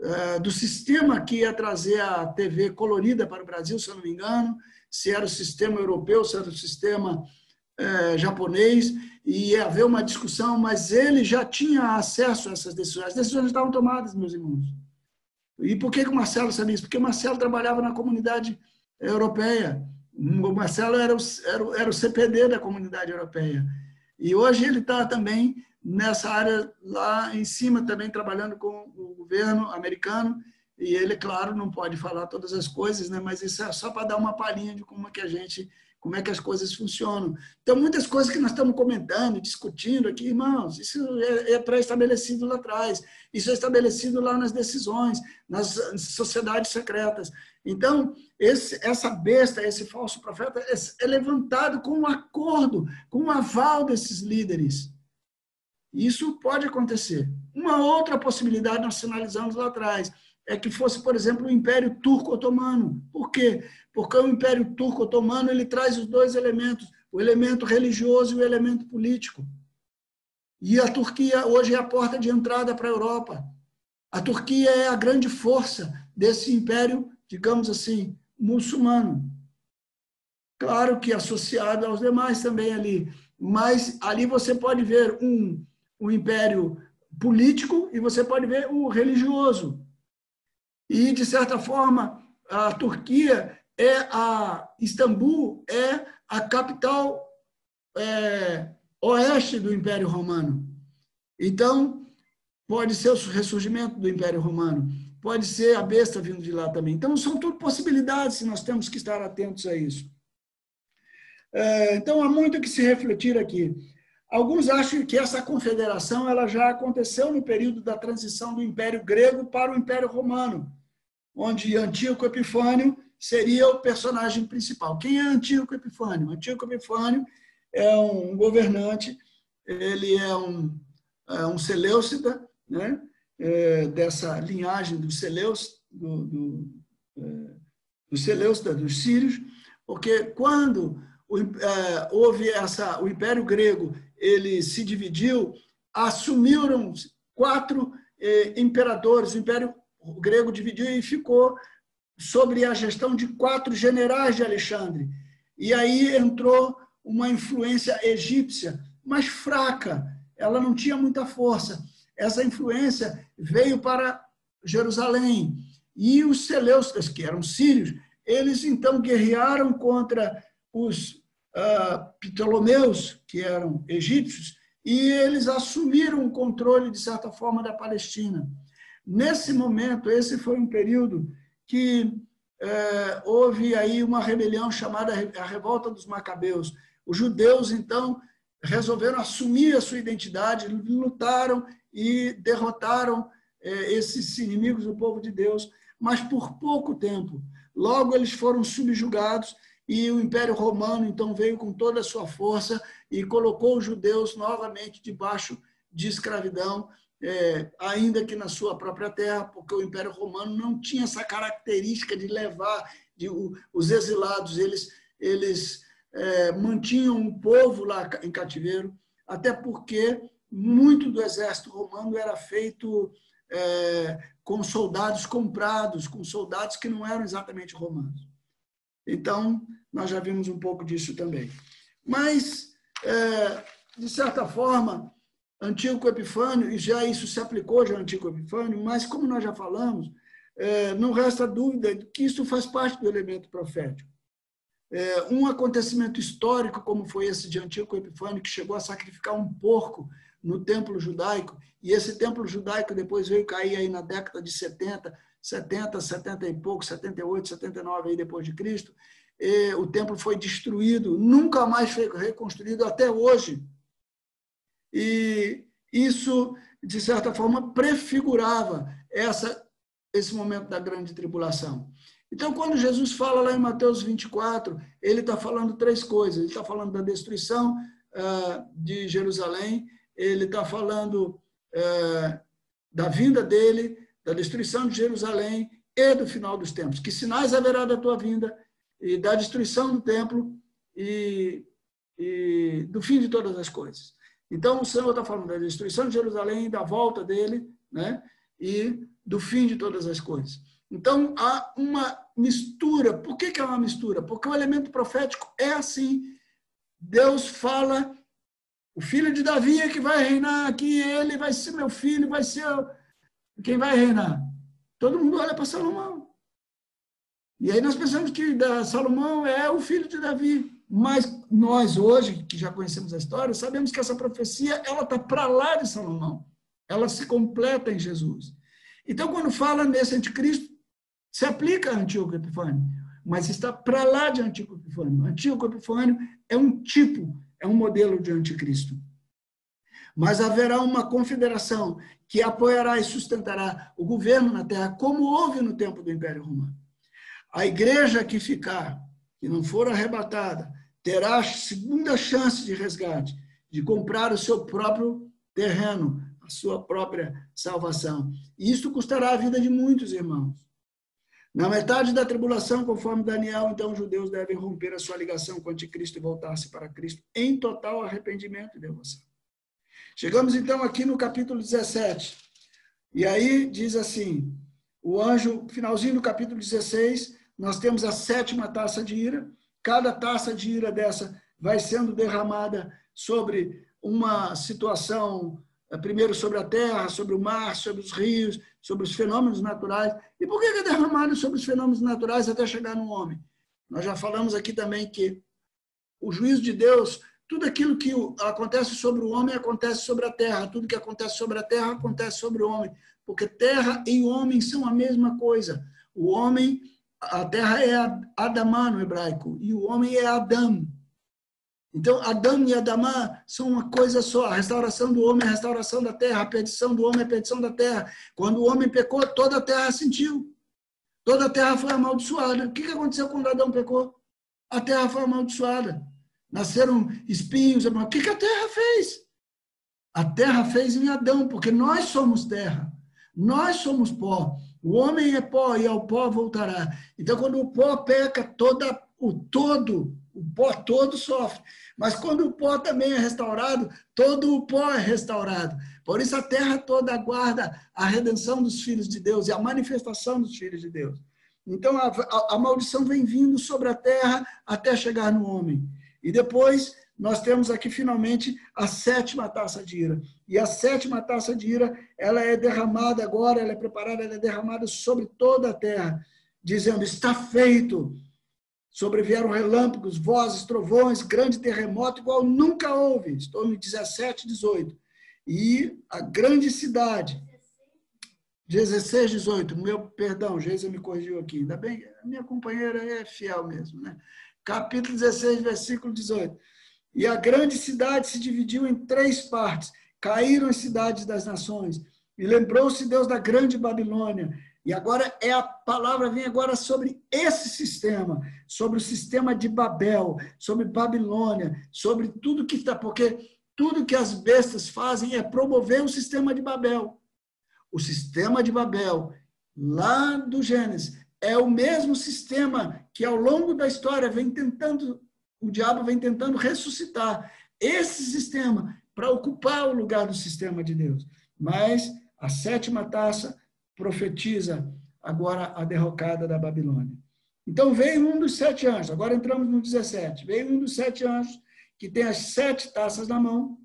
uh, do sistema que ia trazer a TV colorida para o Brasil, se eu não me engano, se era o sistema europeu, se era o sistema uh, japonês, e ia haver uma discussão, mas ele já tinha acesso a essas decisões. As decisões estavam tomadas, meus irmãos. E por que o Marcelo sabia isso? Porque o Marcelo trabalhava na comunidade europeia. O Marcelo era o, era, era o CPD da comunidade europeia. E hoje ele está também nessa área lá em cima, também trabalhando com o governo americano. E ele, claro, não pode falar todas as coisas, né? mas isso é só para dar uma palhinha de como é que a gente como é que as coisas funcionam. Então, muitas coisas que nós estamos comentando, discutindo aqui, irmãos, isso é, é pré-estabelecido lá atrás, isso é estabelecido lá nas decisões, nas sociedades secretas. Então, esse, essa besta, esse falso profeta, é, é levantado com um acordo, com um aval desses líderes. Isso pode acontecer. Uma outra possibilidade nós sinalizamos lá atrás é que fosse, por exemplo, o Império Turco-Otomano. Por quê? Porque o Império Turco-Otomano ele traz os dois elementos, o elemento religioso e o elemento político. E a Turquia hoje é a porta de entrada para a Europa. A Turquia é a grande força desse império, digamos assim, muçulmano. Claro que associado aos demais também ali, mas ali você pode ver um, um império político e você pode ver o religioso. E, de certa forma, a Turquia é a. Istambul é a capital é, oeste do Império Romano. Então, pode ser o ressurgimento do Império Romano, pode ser a besta vindo de lá também. Então, são tudo possibilidades e nós temos que estar atentos a isso. É, então, há muito que se refletir aqui. Alguns acham que essa confederação ela já aconteceu no período da transição do Império Grego para o Império Romano, onde Antíoco Epifânio seria o personagem principal. Quem é Antíoco Epifânio? Antíoco Epifânio é um governante, ele é um, é um Seleucida, né? É, dessa linhagem dos Seleus, do, do, é, do Seleucida, dos sírios, porque quando o, é, houve essa, o Império Grego ele se dividiu, assumiram quatro eh, imperadores, o Império Grego dividiu e ficou sobre a gestão de quatro generais de Alexandre. E aí entrou uma influência egípcia, mas fraca, ela não tinha muita força. Essa influência veio para Jerusalém. E os Seleucidas, que eram sírios, eles então guerrearam contra os uh, Ptolomeus, que eram egípcios, e eles assumiram o controle, de certa forma, da Palestina. Nesse momento, esse foi um período que uh, houve aí uma rebelião chamada a Revolta dos Macabeus. Os judeus, então, resolveram assumir a sua identidade, lutaram e derrotaram eh, esses inimigos do povo de Deus, mas por pouco tempo. Logo, eles foram subjugados e o Império Romano, então, veio com toda a sua força e colocou os judeus novamente debaixo de escravidão, é, ainda que na sua própria terra, porque o Império Romano não tinha essa característica de levar de, os exilados, eles, eles é, mantinham um povo lá em cativeiro, até porque muito do exército romano era feito é, com soldados comprados, com soldados que não eram exatamente romanos. Então, nós já vimos um pouco disso também. Mas, é, de certa forma, Antíoco Epifânio, e já isso se aplicou já Antíoco Epifânio, mas como nós já falamos, é, não resta dúvida que isso faz parte do elemento profético. É, um acontecimento histórico como foi esse de Antíoco Epifânio, que chegou a sacrificar um porco no templo judaico, e esse templo judaico depois veio cair aí na década de 70, 70, 70 e pouco, 78, 79 aí depois de Cristo, o templo foi destruído, nunca mais foi reconstruído até hoje. E isso, de certa forma, prefigurava essa, esse momento da grande tribulação. Então, quando Jesus fala lá em Mateus 24, ele está falando três coisas. Ele está falando da destruição uh, de Jerusalém, ele está falando uh, da vinda dele, da destruição de Jerusalém e do final dos tempos. Que sinais haverá da tua vinda e da destruição do templo e, e do fim de todas as coisas. Então, o Senhor está falando da destruição de Jerusalém, da volta dele, né? E do fim de todas as coisas. Então, há uma mistura. Por que, que é uma mistura? Porque o elemento profético é assim. Deus fala, o filho de Davi é que vai reinar aqui, ele vai ser meu filho, vai ser quem vai reinar? Todo mundo olha para Salomão. E aí nós pensamos que Salomão é o filho de Davi. Mas nós hoje, que já conhecemos a história, sabemos que essa profecia ela está para lá de Salomão. Ela se completa em Jesus. Então, quando fala nesse anticristo, se aplica a Antíoco Epifânio, mas está para lá de Antíoco Epifânio. Antíoco Epifânio é um tipo, é um modelo de anticristo. Mas haverá uma confederação que apoiará e sustentará o governo na terra, como houve no tempo do Império Romano. A igreja que ficar, que não for arrebatada, terá a segunda chance de resgate, de comprar o seu próprio terreno, a sua própria salvação. E isto custará a vida de muitos irmãos. Na metade da tribulação, conforme Daniel, então os judeus devem romper a sua ligação com o anticristo e voltar-se para Cristo em total arrependimento e devoção. Chegamos então aqui no capítulo 17. E aí diz assim: o anjo, finalzinho do capítulo 16, nós temos a sétima taça de ira. Cada taça de ira dessa vai sendo derramada sobre uma situação é, primeiro sobre a terra, sobre o mar, sobre os rios, sobre os fenômenos naturais. E por que é derramado sobre os fenômenos naturais até chegar no homem? Nós já falamos aqui também que o juízo de Deus, tudo aquilo que acontece sobre o homem acontece sobre a terra, tudo que acontece sobre a terra acontece sobre o homem, porque terra e homem são a mesma coisa. O homem, a terra é Adamá no hebraico, e o homem é Adam, então, Adão e Adamá são uma coisa só. A restauração do homem é a restauração da terra, a perdição do homem é a perdição da terra. Quando o homem pecou, toda a terra sentiu. Toda a terra foi amaldiçoada. O que aconteceu quando Adão pecou? A terra foi amaldiçoada. Nasceram espinhos. O que a terra fez? A terra fez em Adão, porque nós somos terra. Nós somos pó. O homem é pó e ao pó voltará. Então, quando o pó peca, toda, o todo, o pó todo sofre. Mas quando o pó também é restaurado, todo o pó é restaurado. Por isso a terra toda aguarda a redenção dos filhos de Deus e a manifestação dos filhos de Deus. Então a, a, a maldição vem vindo sobre a terra até chegar no homem. E depois nós temos aqui finalmente a sétima taça de ira. E a sétima taça de ira, ela é derramada agora, ela é preparada, ela é derramada sobre toda a terra, dizendo: está feito Sobrevieram relâmpagos, vozes, trovões, grande terremoto, igual nunca houve. Estou no 17, 18. E a grande cidade. 16, 18. Meu perdão, Geisa me corrigiu aqui. Ainda bem, a minha companheira é fiel mesmo, né? Capítulo 16, versículo 18. E a grande cidade se dividiu em três partes. Caíram as cidades das nações. E lembrou-se Deus da grande Babilônia e agora é a palavra vem agora sobre esse sistema, sobre o sistema de Babel, sobre Babilônia, sobre tudo que está, porque tudo que as bestas fazem é promover o sistema de Babel. O sistema de Babel, lá do Gênesis, é o mesmo sistema que ao longo da história vem tentando, o diabo vem tentando ressuscitar esse sistema para ocupar o lugar do sistema de Deus. Mas a sétima taça profetiza agora a derrocada da Babilônia. Então veio um dos sete anjos, agora entramos no 17. Veio um dos sete anjos, que tem as sete taças na mão,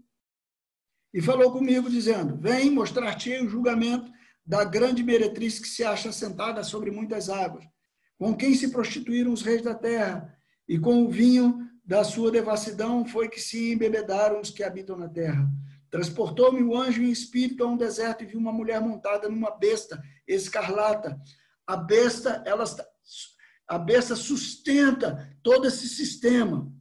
e falou comigo, dizendo: Vem mostrar-te o julgamento da grande meretriz que se acha sentada sobre muitas águas, com quem se prostituíram os reis da terra, e com o vinho da sua devassidão foi que se embebedaram os que habitam na terra. Transportou-me o anjo em espírito a um deserto e vi uma mulher montada numa besta escarlata. A besta, ela, a besta sustenta todo esse sistema.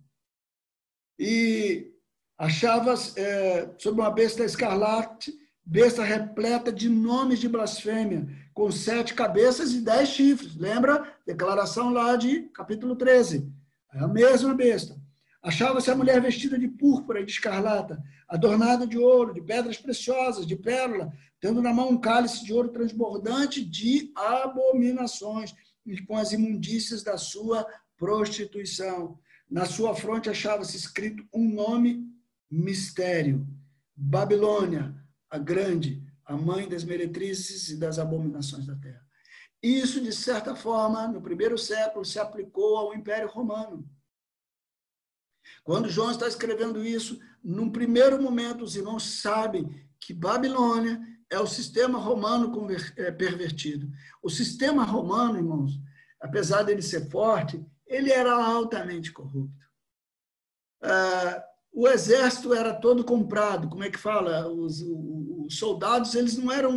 E achava é, sobre uma besta escarlate, besta repleta de nomes de blasfêmia, com sete cabeças e dez chifres. Lembra? Declaração lá de capítulo 13. É a mesma besta. Achava-se a mulher vestida de púrpura e de escarlata, adornada de ouro, de pedras preciosas, de pérola, tendo na mão um cálice de ouro transbordante de abominações e com as imundícias da sua prostituição. Na sua fronte achava-se escrito um nome mistério: Babilônia, a grande, a mãe das meretrizes e das abominações da terra. Isso, de certa forma, no primeiro século, se aplicou ao Império Romano. Quando João está escrevendo isso, num primeiro momento, os irmãos sabem que Babilônia é o sistema romano é, pervertido. O sistema romano, irmãos, apesar dele ser forte, ele era altamente corrupto. Ah, o exército era todo comprado, como é que fala? Os, os, soldados, eles não eram,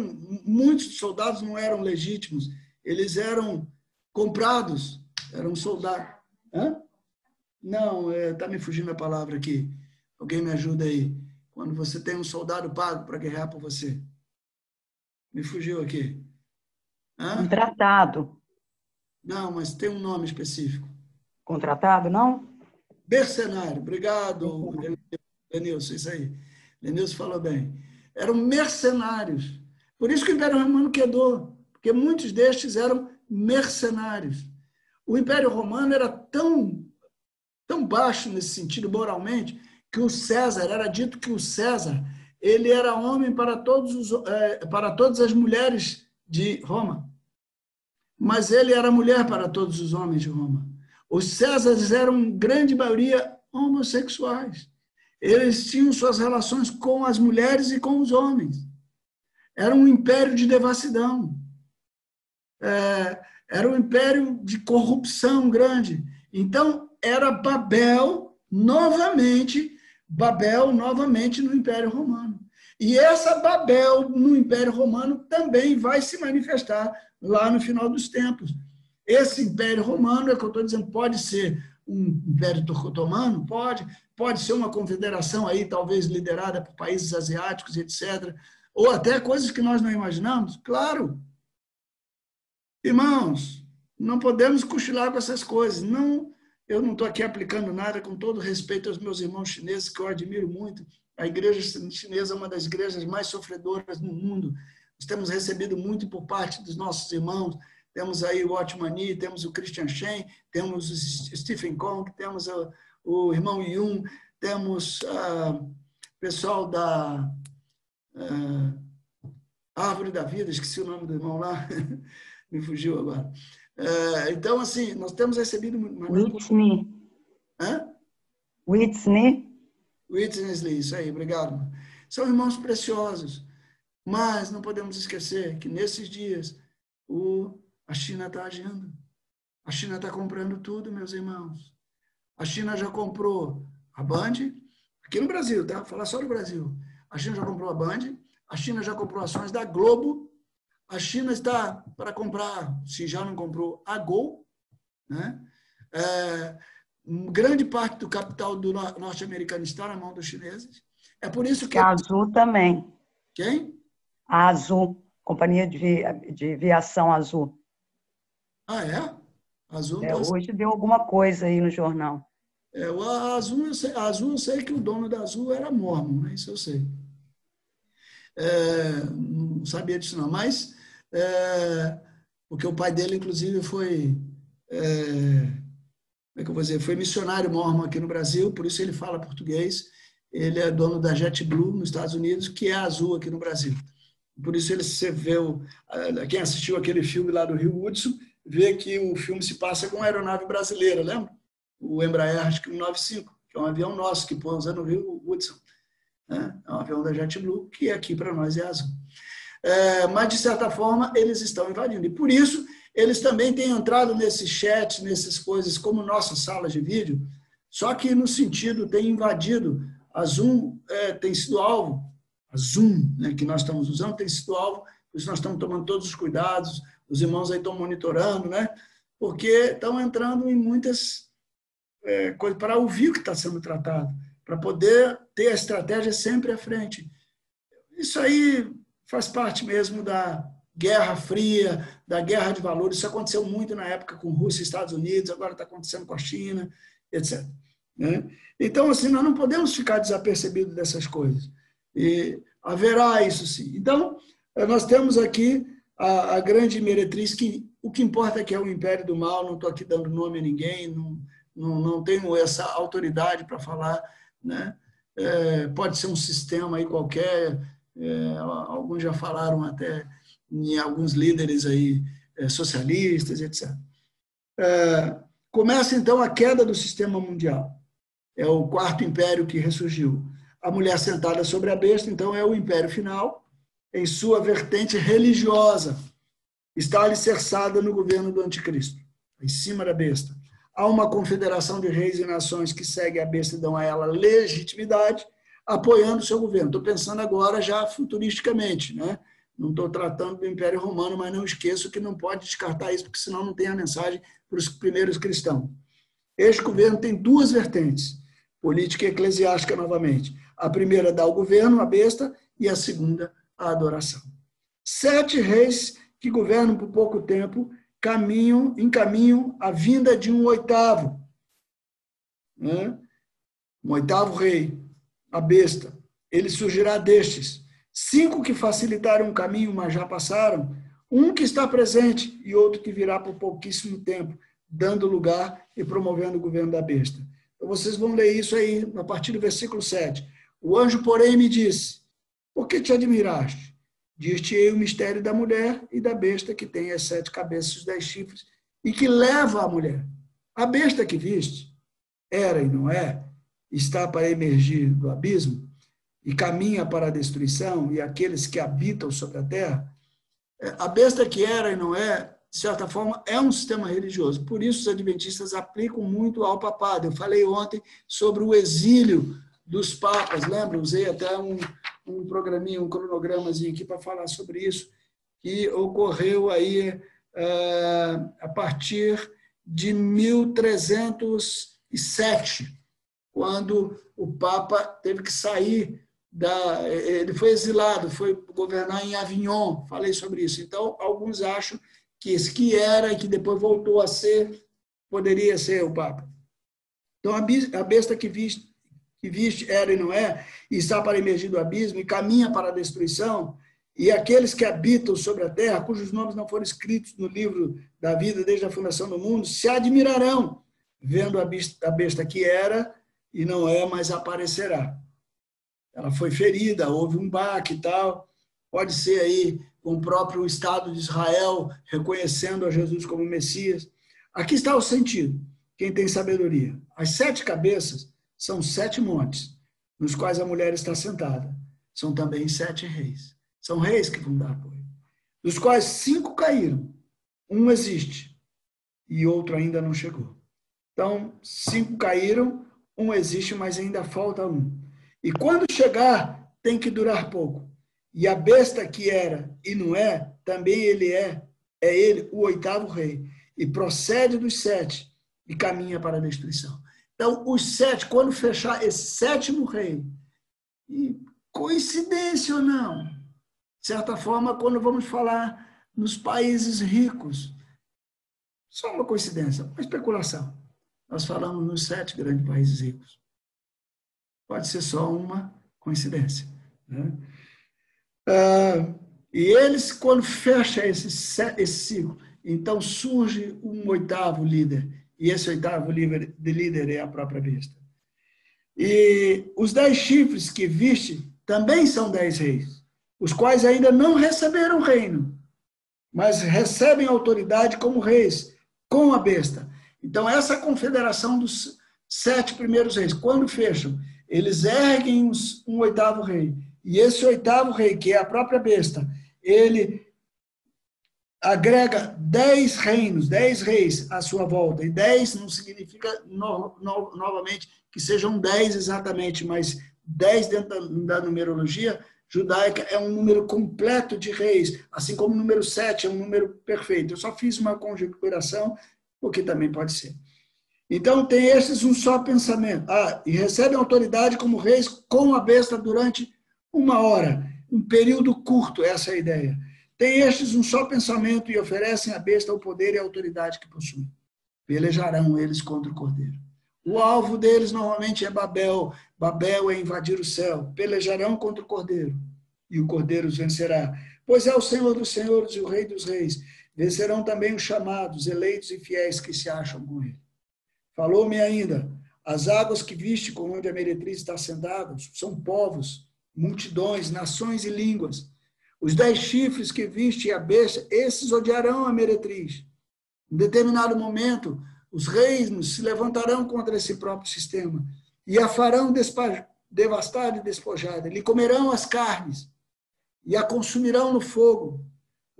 muitos soldados não eram legítimos, eles eram comprados, eram soldados. Hã? Não, está é, me fugindo a palavra aqui. Alguém me ajuda aí. Quando você tem um soldado pago para guerrear por você. Me fugiu aqui. Hã? Contratado. Não, mas tem um nome específico. Contratado, não? Mercenário. Obrigado, Lenilson, isso aí. Lenilson falou bem. Eram mercenários. Por isso que o Império Romano quedou, porque muitos destes eram mercenários. O Império Romano era tão, tão baixo nesse sentido moralmente que o César, era dito que o César, ele era homem para, todos os, é, para todas as mulheres de Roma, mas ele era mulher para todos os homens de Roma. Os Césares eram, grande maioria, homossexuais. Eles tinham suas relações com as mulheres e com os homens. Era um império de devassidão. É, era um império de corrupção grande. Então, era Babel novamente Babel novamente no Império Romano. E essa Babel no Império Romano também vai se manifestar lá no final dos tempos. Esse Império Romano, é o que eu estou dizendo, pode ser um Império Turco-Otomano? Pode. Pode ser uma confederação aí, talvez liderada por países asiáticos, etc. Ou até coisas que nós não imaginamos? Claro. Irmãos, não podemos cochilar com essas coisas. Não eu não estou aqui aplicando nada, com todo respeito aos meus irmãos chineses, que eu admiro muito. A igreja chinesa é uma das igrejas mais sofredoras no mundo. Nós temos recebido muito por parte dos nossos irmãos. Temos aí o Otmani, temos o Christian Shen, temos o Stephen Kong, temos o, o irmão Yun, temos o uh, pessoal da uh, Árvore da Vida, esqueci o nome do irmão lá, me fugiu agora. É, então, assim, nós temos recebido... Whitney. Hã? Whitney. Whitney, isso aí, obrigado. São irmãos preciosos, mas não podemos esquecer que nesses dias o, a China está agindo. A China está comprando tudo, meus irmãos. A China já comprou a Band, aqui no Brasil, tá? Vou falar só do Brasil. A China já comprou a Band, a China já comprou ações da Globo, a China está para comprar, se já não comprou, a Gol. Né? É, grande parte do capital do norte-americano está na mão dos chineses. É por isso que. A Azul também. Quem? A Azul, Companhia de, de Viação Azul. Ah, é? Azul. É, hoje deu alguma coisa aí no jornal. É, a Azul, eu sei, Azul, eu sei que o dono da Azul era mormon, né? isso eu sei. É, não sabia disso não, mas é, porque o pai dele, inclusive, foi. É, como é que eu vou dizer? Foi missionário mormon aqui no Brasil, por isso ele fala português. Ele é dono da JetBlue nos Estados Unidos, que é azul aqui no Brasil. Por isso ele se vê, quem assistiu aquele filme lá do Rio Hudson, vê que o filme se passa com uma aeronave brasileira, lembra? O Embraer acho que 195, que é um avião nosso que pousa no Rio Hudson. Né? É um avião da JetBlue, que aqui para nós é azul é, mas de certa forma eles estão invadindo. E por isso eles também têm entrado nesses chats, nessas coisas como nossas salas de vídeo, só que no sentido tem invadido. A Zoom é, tem sido alvo, a Zoom né, que nós estamos usando tem sido alvo, por isso nós estamos tomando todos os cuidados, os irmãos aí estão monitorando, né? porque estão entrando em muitas é, coisas para ouvir o que está sendo tratado, para poder ter a estratégia sempre à frente. Isso aí faz parte mesmo da Guerra Fria, da guerra de valores. Isso aconteceu muito na época com Rússia e Estados Unidos, agora está acontecendo com a China, etc. Né? Então, assim, nós não podemos ficar desapercebidos dessas coisas. E haverá isso sim. Então, eh, nós temos aqui a, a grande meretriz que o que importa é que é o império do mal, não estou aqui dando nome a ninguém, não, não, não tenho essa autoridade para falar, né? É, pode ser um sistema aí qualquer, é, alguns já falaram até em alguns líderes aí é, socialistas, etc. É, começa então a queda do sistema mundial. É o quarto império que ressurgiu. A mulher sentada sobre a besta, então, é o império final, em sua vertente religiosa. Está alicerçada no governo do anticristo. em cima da besta. Há uma confederação de reis e nações que segue a besta e dão a ela legitimidade, apoiando o seu governo. Estou pensando agora já futuristicamente, né? Não estou tratando do Império Romano, mas não esqueço que não pode descartar isso, porque senão não tem a mensagem para os primeiros cristãos. Este governo tem duas vertentes, política e eclesiástica novamente. A primeira dá o governo, a besta, e a segunda, a adoração. Sete reis que governam por pouco tempo caminham, encaminham a vinda de um oitavo. Né? Um oitavo rei, a besta. Ele surgirá destes. Cinco que facilitaram o caminho, mas já passaram. Um que está presente e outro que virá por pouquíssimo tempo, dando lugar e promovendo o governo da besta. Então, vocês vão ler isso aí a partir do versículo 7. O anjo, porém, me disse: Por que te admiraste? Dir-te-ei o mistério da mulher e da besta que tem as sete cabeças e os dez chifres e que leva a mulher. A besta que viste, era e não é, está para emergir do abismo e caminha para a destruição, e aqueles que habitam sobre a terra. É, a besta que era e não é, de certa forma, é um sistema religioso. Por isso, os adventistas aplicam muito ao papado. Eu falei ontem sobre o exílio dos papas, lembra? Usei até um, um programinha, um cronogramazinho aqui para falar sobre isso, que ocorreu aí uh, a partir de 1307, quando o Papa teve que sair da, ele foi exilado, foi governar em Avignon, falei sobre isso. Então, alguns acham que esse que era e que depois voltou a ser, poderia ser o Papa. Então, a besta que viste que viste era e não é, e está para emergir do abismo, e caminha para a destruição, e aqueles que habitam sobre a terra, cujos nomes não foram escritos no livro da vida desde a fundação do mundo, se admirarão, vendo a besta, a besta que era e não é, mas aparecerá. Ela foi ferida, houve um baque e tal. Pode ser aí com o próprio Estado de Israel reconhecendo a Jesus como Messias. Aqui está o sentido. Quem tem sabedoria. As sete cabeças são sete montes nos quais a mulher está sentada. São também sete reis. São reis que vão dar apoio. Dos quais cinco caíram. Um existe e outro ainda não chegou. Então, cinco caíram, um existe, mas ainda falta um. E quando chegar, tem que durar pouco. E a besta que era e não é, também ele é, é ele o oitavo rei. E procede dos sete e caminha para a destruição. Então, os sete, quando fechar esse sétimo rei, e coincidência ou não, de certa forma, quando vamos falar nos países ricos, só uma coincidência, uma especulação. Nós falamos nos sete grandes países ricos. Pode ser só uma coincidência. Né? Ah, e eles, quando fecha esse, esse ciclo, então surge um oitavo líder e esse oitavo líder, de líder é a própria besta. E os dez chifres que viste também são dez reis, os quais ainda não receberam reino, mas recebem autoridade como reis, com a besta. Então, essa confederação dos sete primeiros reis, quando fecham, eles erguem um oitavo rei. E esse oitavo rei, que é a própria besta, ele agrega dez reinos, dez reis à sua volta. E dez não significa no, no, novamente que sejam dez exatamente, mas dez dentro da, da, numerologia judaica é um número completo de reis, assim como o número sete é um número perfeito. Eu só fiz uma conjecturação, porque também pode ser. Então, tem esses um só pensamento. Ah, e recebem autoridade como reis com a besta durante uma hora, um período curto, essa é a ideia. Tem estes um só pensamento e oferecem à besta o poder e a autoridade que possuem. Pelejarão eles contra o cordeiro. O alvo deles normalmente é Babel. Babel é invadir o céu. Pelejarão contra o cordeiro. E o cordeiro os vencerá. Pois é o Senhor dos senhores e o Rei dos reis. Vencerão também os chamados, eleitos e fiéis que se acham com ele. Falou-me ainda: as águas que viste com onde a meretriz está sentada são povos, multidões, nações e línguas os dez chifres que viste e a besta, esses odiarão a meretriz. Em determinado momento, os reinos se levantarão contra esse próprio sistema e a farão devastada e despojada. Lhe comerão as carnes e a consumirão no fogo,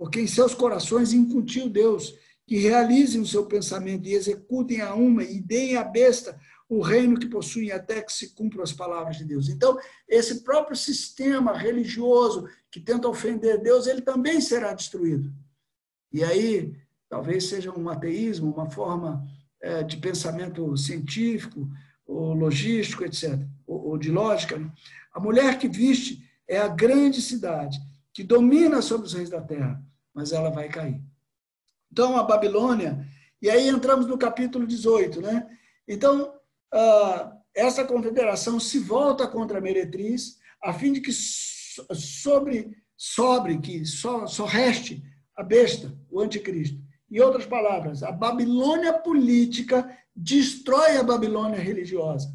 porque em seus corações incutiu Deus que realizem o seu pensamento e executem a uma e deem à besta o reino que possuem até que se cumpram as palavras de Deus. Então, esse próprio sistema religioso que tenta ofender Deus, ele também será destruído. E aí, talvez seja um ateísmo, uma forma é, de pensamento científico, ou logístico, etc., ou, ou de lógica. Né? A mulher que viste é a grande cidade, que domina sobre os reis da terra, mas ela vai cair. Então, a Babilônia, e aí entramos no capítulo 18, né? Então, ah, essa confederação se volta contra a meretriz, a fim de que sobre, sobre, que só, só reste a besta, o anticristo. Em outras palavras, a Babilônia política destrói a Babilônia religiosa.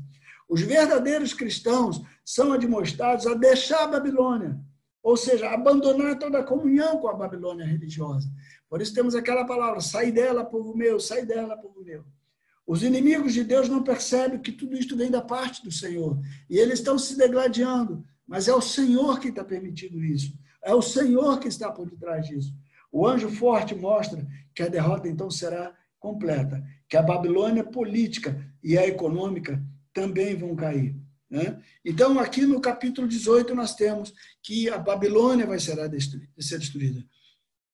Os verdadeiros cristãos são admoestados a deixar a Babilônia, ou seja, abandonar toda a comunhão com a Babilônia religiosa. Por isso temos aquela palavra: sai dela, povo meu, sai dela, povo meu. Os inimigos de Deus não percebem que tudo isto vem da parte do Senhor. E eles estão se degladiando. Mas é o Senhor que está permitindo isso. É o Senhor que está por detrás disso. O anjo forte mostra que a derrota então será completa, que a Babilônia política e a econômica também vão cair. Né? Então, aqui no capítulo 18, nós temos que a Babilônia vai ser destruída.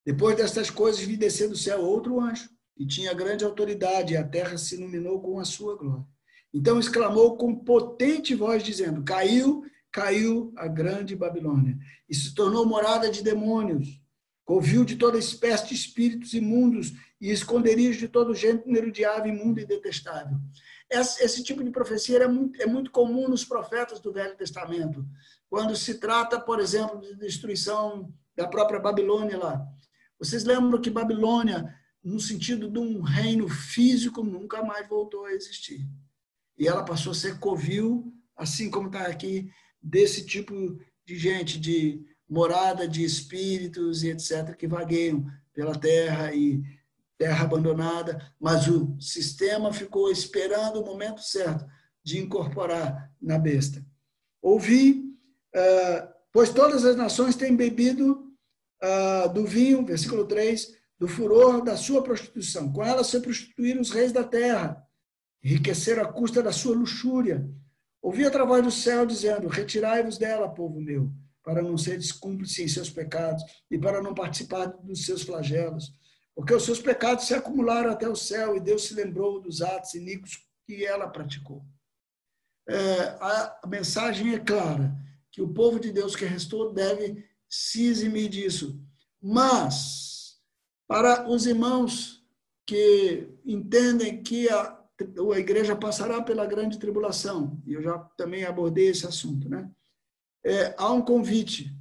Depois destas coisas, vi descer do céu outro anjo, e tinha grande autoridade, e a terra se iluminou com a sua glória. Então exclamou com potente voz, dizendo: Caiu, caiu a grande Babilônia, e se tornou morada de demônios, covil de toda espécie de espíritos imundos e esconderijo de todo gênero de ave imunda e detestável. Esse, tipo de profecia é muito, é muito comum nos profetas do Velho Testamento, quando se trata, por exemplo, de destruição da própria Babilônia lá. Vocês lembram que Babilônia no sentido de um reino físico, nunca mais voltou a existir. E ela passou a ser covil, assim como está aqui, desse tipo de gente, de morada de espíritos e etc., que vagueiam pela terra e terra abandonada, mas o sistema ficou esperando o momento certo de incorporar na besta. Ouvi, uh, pois todas as nações têm bebido uh, do vinho, versículo 3, do furor da sua prostituição. Com ela se prostituíram os reis da terra, enriqueceram à custa da sua luxúria. Ouvi através do céu dizendo: Retirai-vos dela, povo meu, para não seres cúmplices em seus pecados e para não participar dos seus flagelos. Porque os seus pecados se acumularam até o céu e Deus se lembrou dos atos iníquos que ela praticou. É, a mensagem é clara, que o povo de Deus que restou deve se eximir disso. Mas para os irmãos que entendem que a, a igreja passará pela grande tribulação, e eu já também abordei esse assunto, né? É, há um convite.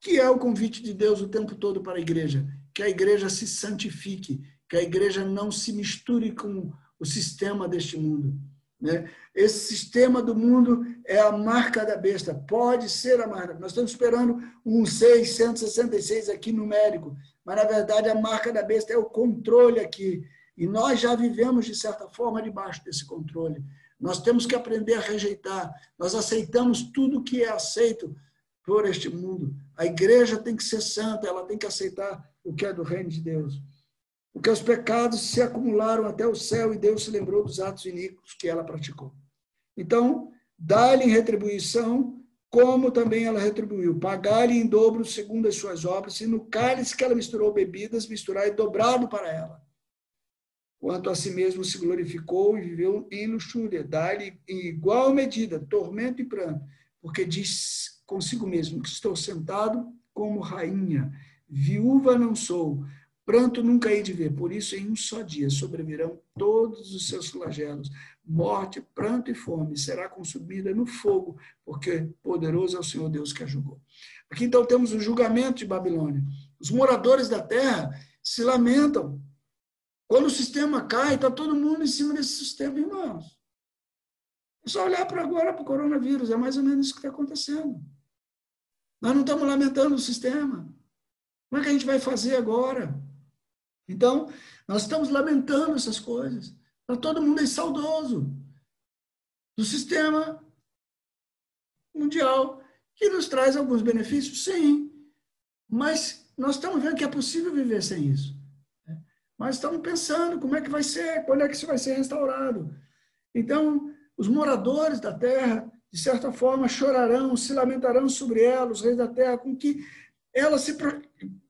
que é o convite de Deus o tempo todo para a igreja? Que a igreja se santifique, que a igreja não se misture com o sistema deste mundo. Né? Esse sistema do mundo é a marca da besta, pode ser a marca. Nós estamos esperando um 666 aqui numérico, mas na verdade a marca da besta é o controle aqui. E nós já vivemos, de certa forma, debaixo desse controle. Nós temos que aprender a rejeitar. Nós aceitamos tudo que é aceito por este mundo. A igreja tem que ser santa, ela tem que aceitar o que é do reino de Deus porque os pecados se acumularam até o céu e Deus se lembrou dos atos iníquos que ela praticou. Então, dá-lhe em retribuição, como também ela retribuiu, pagar-lhe em dobro segundo as suas obras, e no cálice que ela misturou bebidas, misturar e dobrado para ela. Quanto a si mesmo se glorificou e viveu em luxúria, dá-lhe em igual medida tormento e pranto, porque diz consigo mesmo que estou sentado como rainha, viúva não sou, Pranto nunca hei de ver, por isso em um só dia sobrevirão todos os seus flagelos. Morte, pranto e fome será consumida no fogo, porque poderoso é o Senhor Deus que a julgou. Aqui então temos o julgamento de Babilônia. Os moradores da terra se lamentam. Quando o sistema cai, está todo mundo em cima desse sistema, irmãos. É só olhar para agora para o coronavírus, é mais ou menos isso que está acontecendo. Nós não estamos lamentando o sistema. Como é que a gente vai fazer agora? Então, nós estamos lamentando essas coisas. Para todo mundo é saudoso do sistema mundial, que nos traz alguns benefícios, sim, mas nós estamos vendo que é possível viver sem isso. mas estão pensando como é que vai ser, quando é que isso vai ser restaurado. Então, os moradores da terra, de certa forma, chorarão, se lamentarão sobre ela, os reis da terra, com que ela se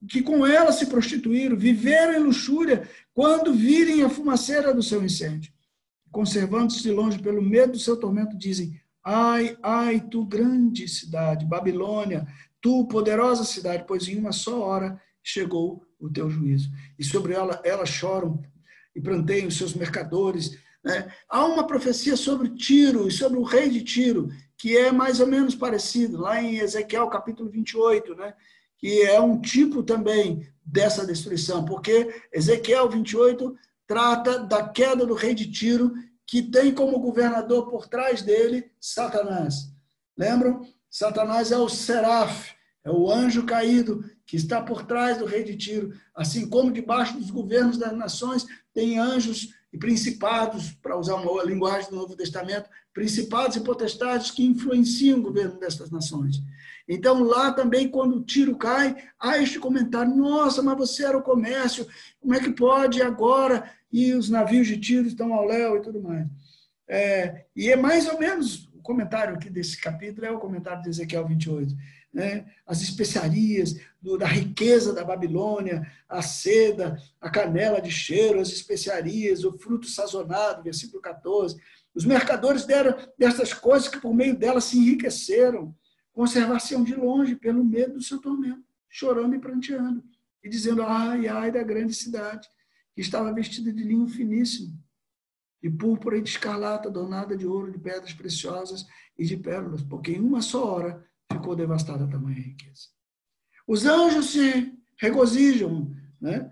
que com ela se prostituíram, viveram em luxúria quando virem a fumaceira do seu incêndio. Conservando-se de longe pelo medo do seu tormento, dizem: Ai, ai, tu grande cidade, Babilônia, tu poderosa cidade, pois em uma só hora chegou o teu juízo. E sobre ela, elas choram e planteiam os seus mercadores. Né? Há uma profecia sobre Tiro e sobre o rei de Tiro, que é mais ou menos parecido, lá em Ezequiel capítulo 28, né? Que é um tipo também dessa destruição, porque Ezequiel 28 trata da queda do rei de Tiro, que tem como governador por trás dele Satanás. Lembram? Satanás é o seraf, é o anjo caído que está por trás do rei de Tiro, assim como debaixo dos governos das nações tem anjos e principados, para usar uma linguagem do Novo Testamento, principados e potestades que influenciam o governo dessas nações. Então, lá também, quando o tiro cai, há este comentário: nossa, mas você era o comércio, como é que pode agora? E os navios de tiro estão ao léu e tudo mais. É, e é mais ou menos o comentário aqui desse capítulo, é o comentário de Ezequiel 28. Né? As especiarias, do, da riqueza da Babilônia, a seda, a canela de cheiro, as especiarias, o fruto sazonado, versículo 14. Os mercadores deram dessas coisas que por meio delas se enriqueceram conservar-se-ão de longe pelo medo do seu tormento, chorando e pranteando, e dizendo, ai, ai da grande cidade, que estava vestida de linho finíssimo, de púrpura e de escarlata, adornada de ouro, de pedras preciosas e de pérolas, porque em uma só hora ficou devastada tamanha riqueza. Os anjos se regozijam, né?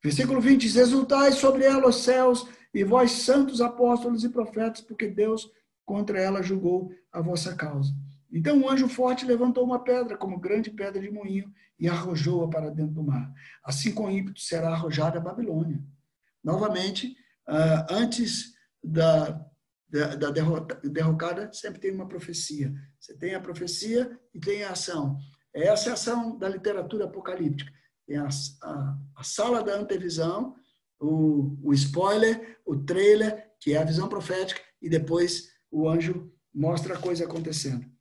Versículo 20 diz: Exultai sobre ela os céus, e vós, santos apóstolos e profetas, porque Deus contra ela julgou a vossa causa. Então um anjo forte levantou uma pedra, como grande pedra de moinho, e arrojou-a para dentro do mar. Assim com ímpeto será arrojada a Babilônia. Novamente, ah, antes da, da, da derrota, derrocada, sempre tem uma profecia. Você tem a profecia e tem a ação. Essa é a ação da literatura apocalíptica. Tem a, a, a sala da antevisão, o, o spoiler, o trailer, que é a visão profética, e depois o anjo mostra a coisa acontecendo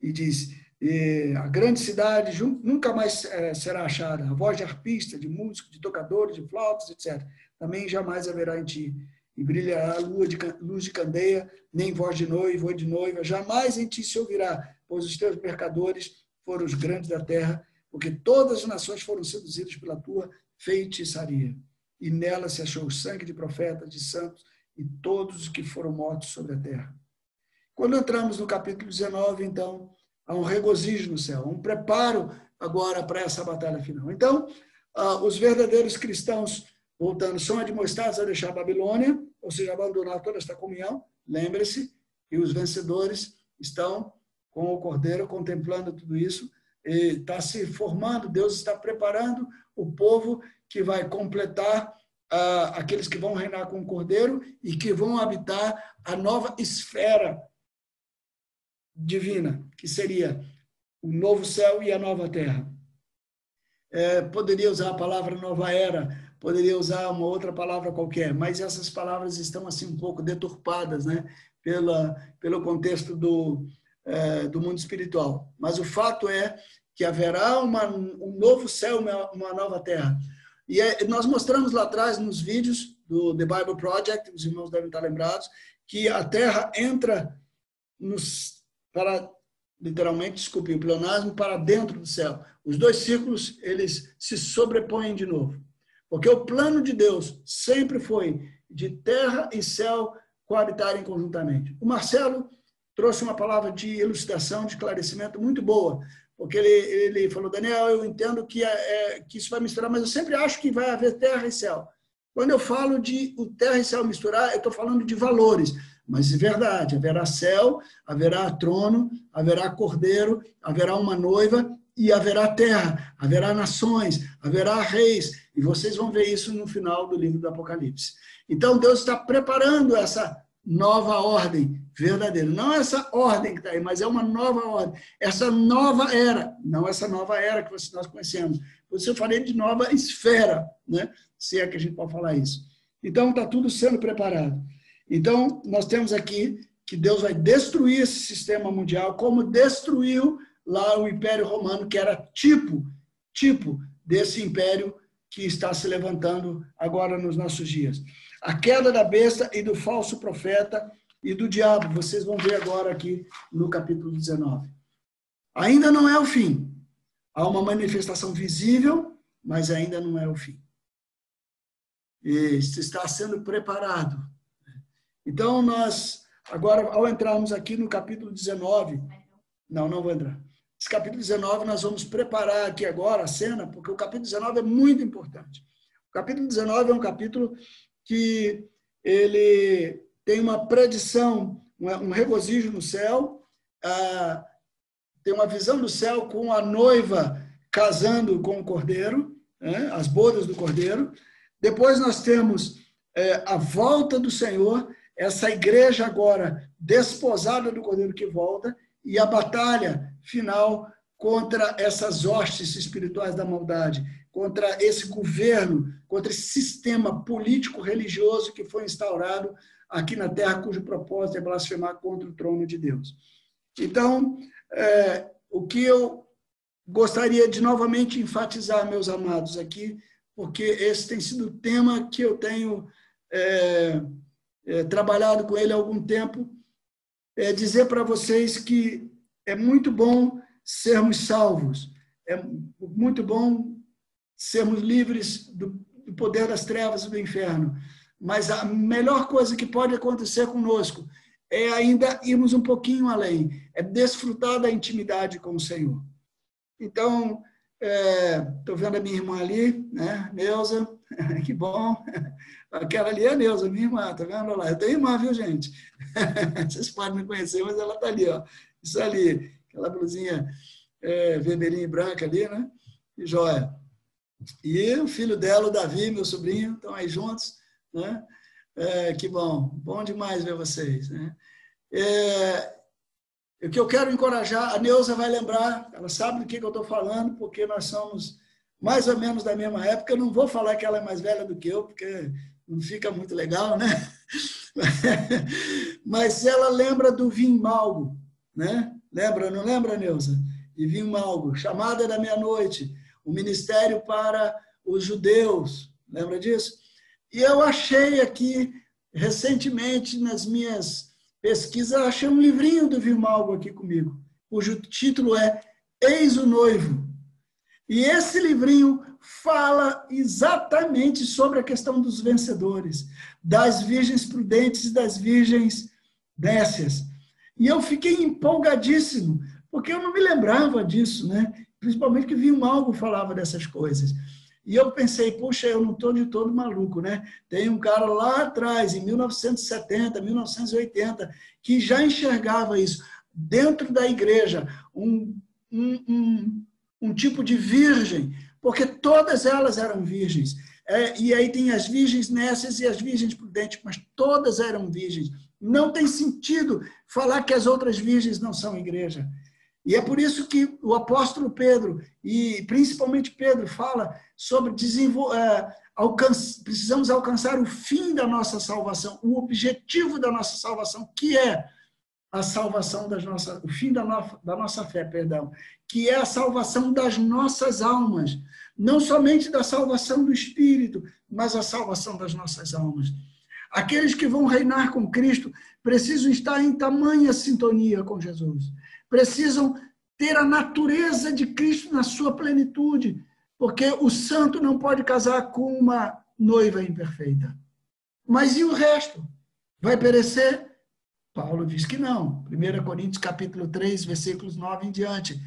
e diz: e a grande cidade nunca mais é, será achada. A voz de arpista, de músico, de tocadores, de flautas, etc. Também jamais haverá em ti. E brilhará a lua de, luz de candeia, nem voz de noivo de noiva. Jamais em ti se ouvirá, pois os teus mercadores foram os grandes da terra, porque todas as nações foram seduzidas pela tua feitiçaria. E nela se achou o sangue de profetas, de santos e todos os que foram mortos sobre a terra. Quando entramos no capítulo 19, então, há um regozijo no céu, um preparo agora para essa batalha final. Então, ah, os verdadeiros cristãos, voltando, são admoestados a deixar a Babilônia, ou seja, abandonar toda esta comunhão. Lembre-se que os vencedores estão com o Cordeiro contemplando tudo isso, e está se formando, Deus está preparando o povo que vai completar ah, aqueles que vão reinar com o Cordeiro e que vão habitar a nova esfera divina, que seria o novo céu e a nova terra. É, poderia usar a palavra nova era, poderia usar uma outra palavra qualquer, mas essas palavras estão assim um pouco deturpadas, né, pela pelo contexto do é, do mundo espiritual. Mas o fato é que haverá uma, um novo céu, uma, uma nova terra. E é, nós mostramos lá atrás nos vídeos do The Bible Project, os irmãos devem estar lembrados, que a terra entra nos para, literalmente, desculpe, o pleonasmo para dentro do céu. Os dois círculos, eles se sobrepõem de novo. Porque o plano de Deus sempre foi de terra e céu coabitarem conjuntamente. O Marcelo trouxe uma palavra de elucidação, de esclarecimento muito boa, porque ele, ele falou, Daniel, eu entendo que, é, é, que isso vai misturar, mas eu sempre acho que vai haver terra e céu. Quando eu falo de o terra e céu misturar, eu estou falando de valores. Mas é verdade, haverá céu, haverá trono, haverá cordeiro, haverá uma noiva e haverá terra, haverá nações, haverá reis. E vocês vão ver isso no final do livro do Apocalipse. Então Deus está preparando essa nova ordem verdadeiro. Não essa ordem que está aí, mas é uma nova ordem. Essa nova era, não essa nova era que nós conhecemos. Por isso eu falei de nova esfera, né? se é que a gente pode falar isso. Então, está tudo sendo preparado. Então, nós temos aqui que Deus vai destruir esse sistema mundial, como destruiu lá o Império Romano, que era tipo, tipo desse império que está se levantando agora nos nossos dias. A queda da besta e do falso profeta e do diabo, vocês vão ver agora aqui no capítulo 19. Ainda não é o fim. Há uma manifestação visível, mas ainda não é o fim. E está sendo preparado. Então, nós, agora, ao entrarmos aqui no capítulo 19, não, não vou entrar. Esse capítulo 19, nós vamos preparar aqui agora a cena, porque o capítulo 19 é muito importante. O capítulo 19 é um capítulo que ele tem uma predição, um regozijo no céu, ah, tem uma visão do céu com a noiva casando com o cordeiro, né, as bodas do cordeiro. Depois nós temos é, a volta do Senhor, essa igreja agora desposada do cordeiro que volta, e a batalha final contra essas hostes espirituais da maldade, contra esse governo, contra esse sistema político-religioso que foi instaurado aqui na Terra, cujo propósito é blasfemar contra o trono de Deus. Então, é, o que eu gostaria de novamente enfatizar, meus amados, aqui, porque esse tem sido o tema que eu tenho é, é, trabalhado com ele há algum tempo, é dizer para vocês que é muito bom sermos salvos, é muito bom sermos livres do, do poder das trevas e do inferno, mas a melhor coisa que pode acontecer conosco é ainda irmos um pouquinho além, é desfrutar da intimidade com o Senhor. Então, estou é, vendo a minha irmã ali, né, Neuza, que bom. Aquela ali é a Neuza, minha irmã, tá vendo lá? Eu tenho irmã, viu, gente? Vocês podem não conhecer, mas ela está ali, ó. Isso ali, aquela blusinha é, vermelhinha e branca ali, né? E joia. E o filho dela, o Davi, meu sobrinho, estão aí juntos, né? É, que bom, bom demais ver vocês. Né? É, o que eu quero encorajar, a Neuza vai lembrar, ela sabe do que, que eu estou falando, porque nós somos mais ou menos da mesma época. Eu não vou falar que ela é mais velha do que eu, porque não fica muito legal, né? Mas ela lembra do vinho malgo, né? Lembra, não lembra, Neuza? De vinho malgo, chamada da meia-noite, o ministério para os judeus, lembra disso? E eu achei aqui, recentemente, nas minhas pesquisas, achei um livrinho do Vimalgo aqui comigo, cujo título é Eis o Noivo. E esse livrinho fala exatamente sobre a questão dos vencedores, das virgens prudentes e das virgens nécias. E eu fiquei empolgadíssimo, porque eu não me lembrava disso, né? Principalmente que Vimalgo falava dessas coisas. E eu pensei, puxa, eu não estou de todo maluco, né? Tem um cara lá atrás, em 1970, 1980, que já enxergava isso. Dentro da igreja, um, um, um, um tipo de virgem, porque todas elas eram virgens. É, e aí tem as virgens nessas e as virgens prudentes, mas todas eram virgens. Não tem sentido falar que as outras virgens não são igreja. E é por isso que o apóstolo Pedro, e principalmente Pedro, fala sobre é, alcance, precisamos alcançar o fim da nossa salvação, o objetivo da nossa salvação, que é a salvação das nossas, o fim da, no, da nossa fé, perdão, que é a salvação das nossas almas, não somente da salvação do espírito, mas a salvação das nossas almas. Aqueles que vão reinar com Cristo precisam estar em tamanha sintonia com Jesus precisam ter a natureza de Cristo na sua plenitude, porque o santo não pode casar com uma noiva imperfeita. Mas e o resto? Vai perecer? Paulo diz que não. 1 Coríntios capítulo 3, versículos 9 em diante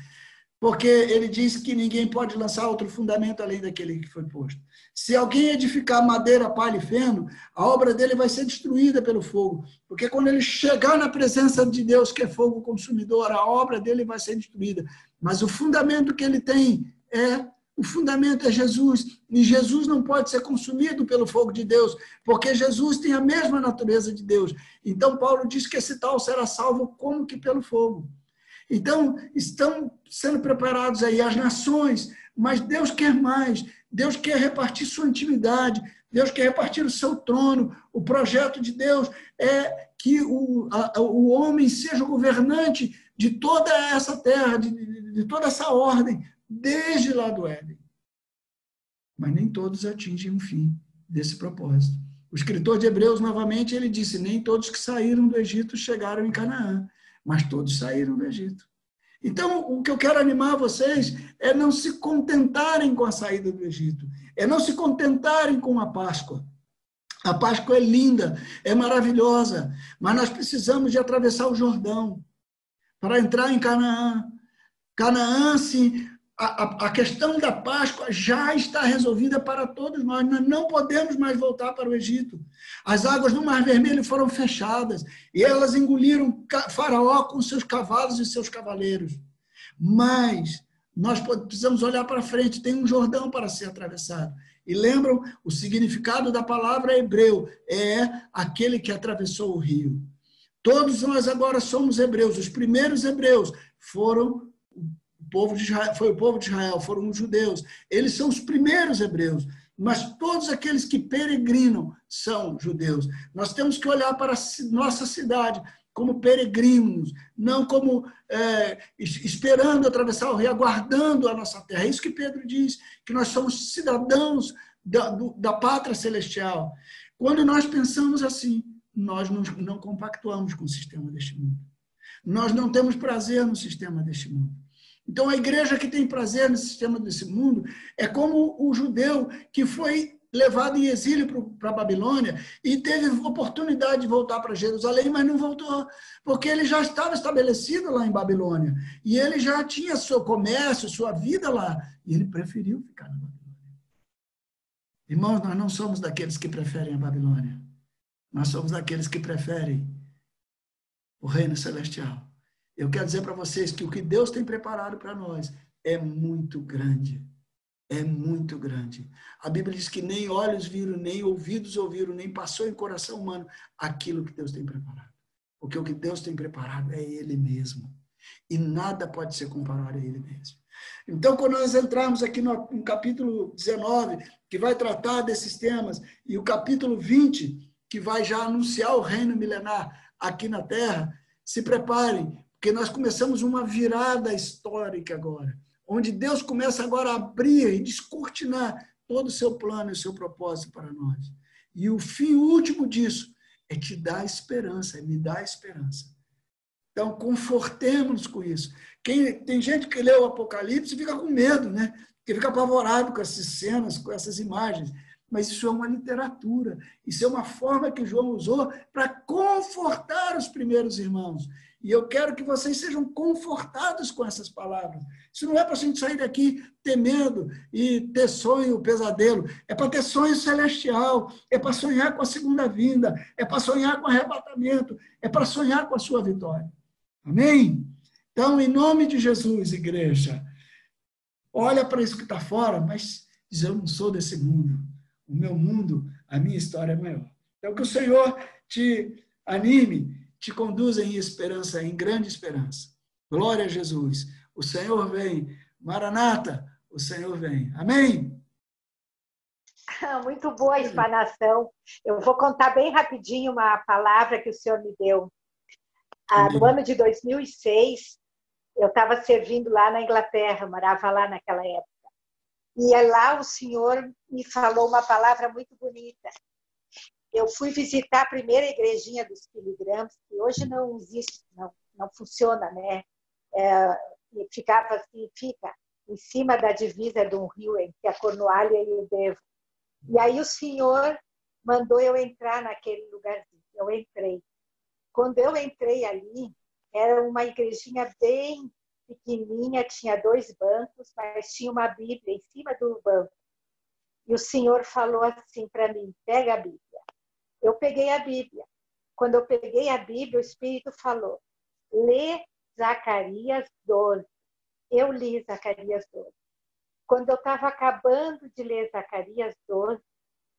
porque ele diz que ninguém pode lançar outro fundamento além daquele que foi posto. Se alguém edificar madeira, palha e feno, a obra dele vai ser destruída pelo fogo, porque quando ele chegar na presença de Deus, que é fogo consumidor, a obra dele vai ser destruída. Mas o fundamento que ele tem é o fundamento é Jesus, e Jesus não pode ser consumido pelo fogo de Deus, porque Jesus tem a mesma natureza de Deus. Então, Paulo diz que esse tal será salvo como que pelo fogo. Então, estão sendo preparados aí as nações, mas Deus quer mais. Deus quer repartir sua intimidade, Deus quer repartir o seu trono. O projeto de Deus é que o, a, o homem seja o governante de toda essa terra, de, de, de toda essa ordem, desde lá do Éden. Mas nem todos atingem o fim desse propósito. O escritor de Hebreus, novamente, ele disse: Nem todos que saíram do Egito chegaram em Canaã, mas todos saíram do Egito. Então, o que eu quero animar vocês é não se contentarem com a saída do Egito, é não se contentarem com a Páscoa. A Páscoa é linda, é maravilhosa, mas nós precisamos de atravessar o Jordão para entrar em Canaã. Canaã, sim, a, a, questão da Páscoa já está resolvida para todos nós. Nós não podemos mais voltar para o Egito. As águas do Mar Vermelho foram fechadas e elas engoliram Faraó com seus cavalos e seus cavaleiros. Mas nós precisamos olhar para frente, tem um Jordão para ser atravessado. E lembram, o significado da palavra hebreu é aquele que atravessou o rio. Todos nós agora somos hebreus. Os primeiros hebreus foram povo de Israel, foi o povo de Israel, foram os judeus. Eles são os primeiros hebreus, mas todos aqueles que peregrinam são judeus. Nós temos que olhar para nossa cidade como peregrinos, não como é, esperando atravessar o rio, aguardando a nossa terra. É isso que Pedro diz, que nós somos cidadãos da, do, da pátria celestial. Quando nós pensamos assim, nós não, não compactuamos com o sistema deste mundo. Nós não temos prazer no sistema deste mundo. Então, a igreja que tem prazer no sistema desse mundo é como o judeu que foi levado em exílio para a Babilônia e teve oportunidade de voltar para Jerusalém, mas não voltou, porque ele já estava estabelecido lá em Babilônia e ele já tinha seu comércio, sua vida lá, e ele preferiu ficar na Babilônia. Irmãos, nós não somos daqueles que preferem a Babilônia, nós somos daqueles que preferem o reino celestial. Eu quero dizer para vocês que o que Deus tem preparado para nós é muito grande. É muito grande. A Bíblia diz que nem olhos viram, nem ouvidos ouviram, nem passou em coração humano aquilo que Deus tem preparado. Porque o que Deus tem preparado é Ele mesmo. E nada pode ser comparado a Ele mesmo. Então, quando nós entrarmos aqui no, no capítulo 19, que vai tratar desses temas, e o capítulo 20, que vai já anunciar o reino milenar aqui na terra, se preparem, porque nós começamos uma virada histórica agora, onde Deus começa agora a abrir e descortinar todo o seu plano e o seu propósito para nós. E o fim último disso é te dar esperança, é me dar esperança. Então, confortemos-nos com isso. Quem, tem gente que lê o Apocalipse e fica com medo, né? Que fica apavorado com essas cenas, com essas imagens. Mas isso é uma literatura. Isso é uma forma que João usou para confortar os primeiros irmãos. E eu quero que vocês sejam confortados com essas palavras. Isso não é para a gente sair daqui temendo e ter sonho, pesadelo. É para ter sonho celestial. É para sonhar com a segunda vinda. É para sonhar com arrebatamento. É para sonhar com a sua vitória. Amém? Então, em nome de Jesus, igreja, olha para isso que está fora, mas diz: Eu não sou desse mundo. O meu mundo, a minha história é maior. Então, que o Senhor te anime te conduzem em esperança, em grande esperança. Glória a Jesus. O Senhor vem. Maranata, o Senhor vem. Amém? Muito boa a explanação. Eu vou contar bem rapidinho uma palavra que o Senhor me deu. Ah, no ano de 2006, eu estava servindo lá na Inglaterra, morava lá naquela época. E lá o Senhor me falou uma palavra muito bonita eu fui visitar a primeira igrejinha dos Filigramos, que hoje não existe, não, não funciona, né? É, ficava assim, fica em cima da divisa de um rio entre a Cornualha e o Devo. E aí o senhor mandou eu entrar naquele lugarzinho. Eu entrei. Quando eu entrei ali, era uma igrejinha bem pequenininha, tinha dois bancos, mas tinha uma Bíblia em cima do banco. E o senhor falou assim para mim: pega a Bíblia. Eu peguei a Bíblia. Quando eu peguei a Bíblia, o Espírito falou: lê Zacarias 12. Eu li Zacarias 12. quando eu estava acabando de ler Zacarias 12,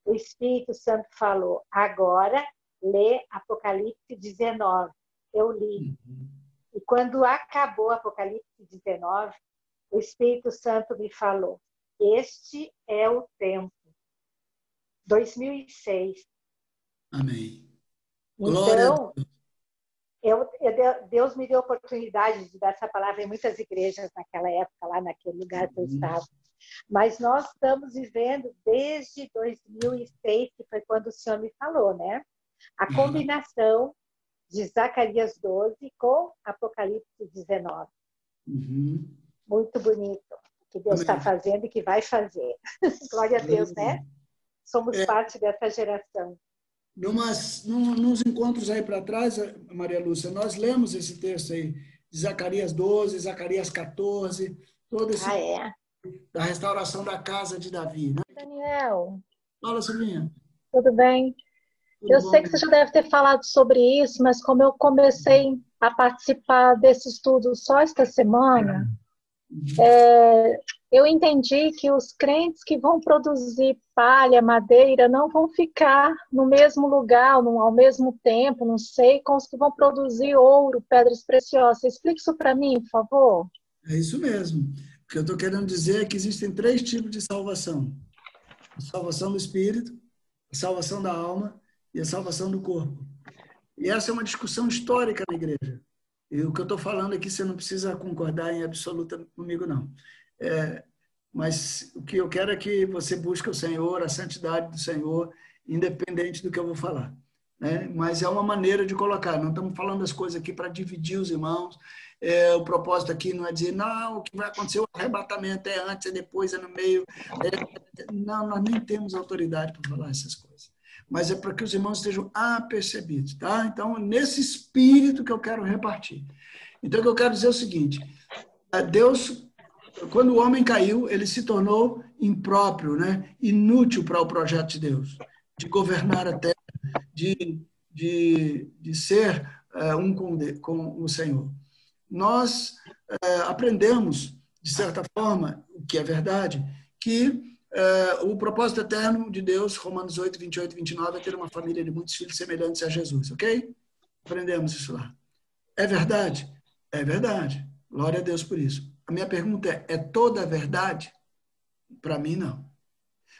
o Espírito Santo falou: agora lê Apocalipse 19. Eu li. Uhum. E quando acabou Apocalipse 19, o Espírito Santo me falou: Este é o tempo. 2006. Amém. Então, eu, eu, Deus me deu a oportunidade de dar essa palavra em muitas igrejas naquela época, lá naquele lugar que eu uhum. estava. Mas nós estamos vivendo desde 2006, que foi quando o Senhor me falou, né? A uhum. combinação de Zacarias 12 com Apocalipse 19. Uhum. Muito bonito que Deus está fazendo e que vai fazer. Glória a Deus, né? Somos é, parte dessa geração. Numas, num, nos encontros aí para trás, Maria Lúcia, nós lemos esse texto aí, de Zacarias 12, Zacarias 14, todo esse. Ah, é? Da restauração da casa de Davi, né? Daniel. Fala, Silvinha. Tudo bem? Eu sei que você já deve ter falado sobre isso, mas como eu comecei a participar desse estudo só esta semana, é, eu entendi que os crentes que vão produzir palha, madeira, não vão ficar no mesmo lugar, no, ao mesmo tempo, não sei, com os que vão produzir ouro, pedras preciosas. Explique isso para mim, por favor. É isso mesmo. O que eu estou querendo dizer é que existem três tipos de salvação: a salvação do espírito, a salvação da alma e a salvação do corpo. E essa é uma discussão histórica na igreja. E o que eu estou falando aqui, você não precisa concordar em absoluta comigo, não. É, mas o que eu quero é que você busque o Senhor, a santidade do Senhor, independente do que eu vou falar. Né? Mas é uma maneira de colocar. Não estamos falando as coisas aqui para dividir os irmãos. É, o propósito aqui não é dizer, não, o que vai acontecer, o arrebatamento é antes, é depois, é no meio. É... Não, nós nem temos autoridade para falar essas coisas mas é para que os irmãos estejam apercebidos, tá? Então, nesse espírito que eu quero repartir. Então, o que eu quero dizer é o seguinte: Deus, quando o homem caiu, ele se tornou impróprio, né? inútil para o projeto de Deus, de governar a terra, de, de, de ser uh, um com, com o Senhor. Nós uh, aprendemos, de certa forma, o que é verdade, que Uh, o propósito eterno de Deus, Romanos 8, 28 e 29, é ter uma família de muitos filhos semelhantes a Jesus, ok? Aprendemos isso lá. É verdade? É verdade. Glória a Deus por isso. A minha pergunta é: é toda verdade? Para mim, não.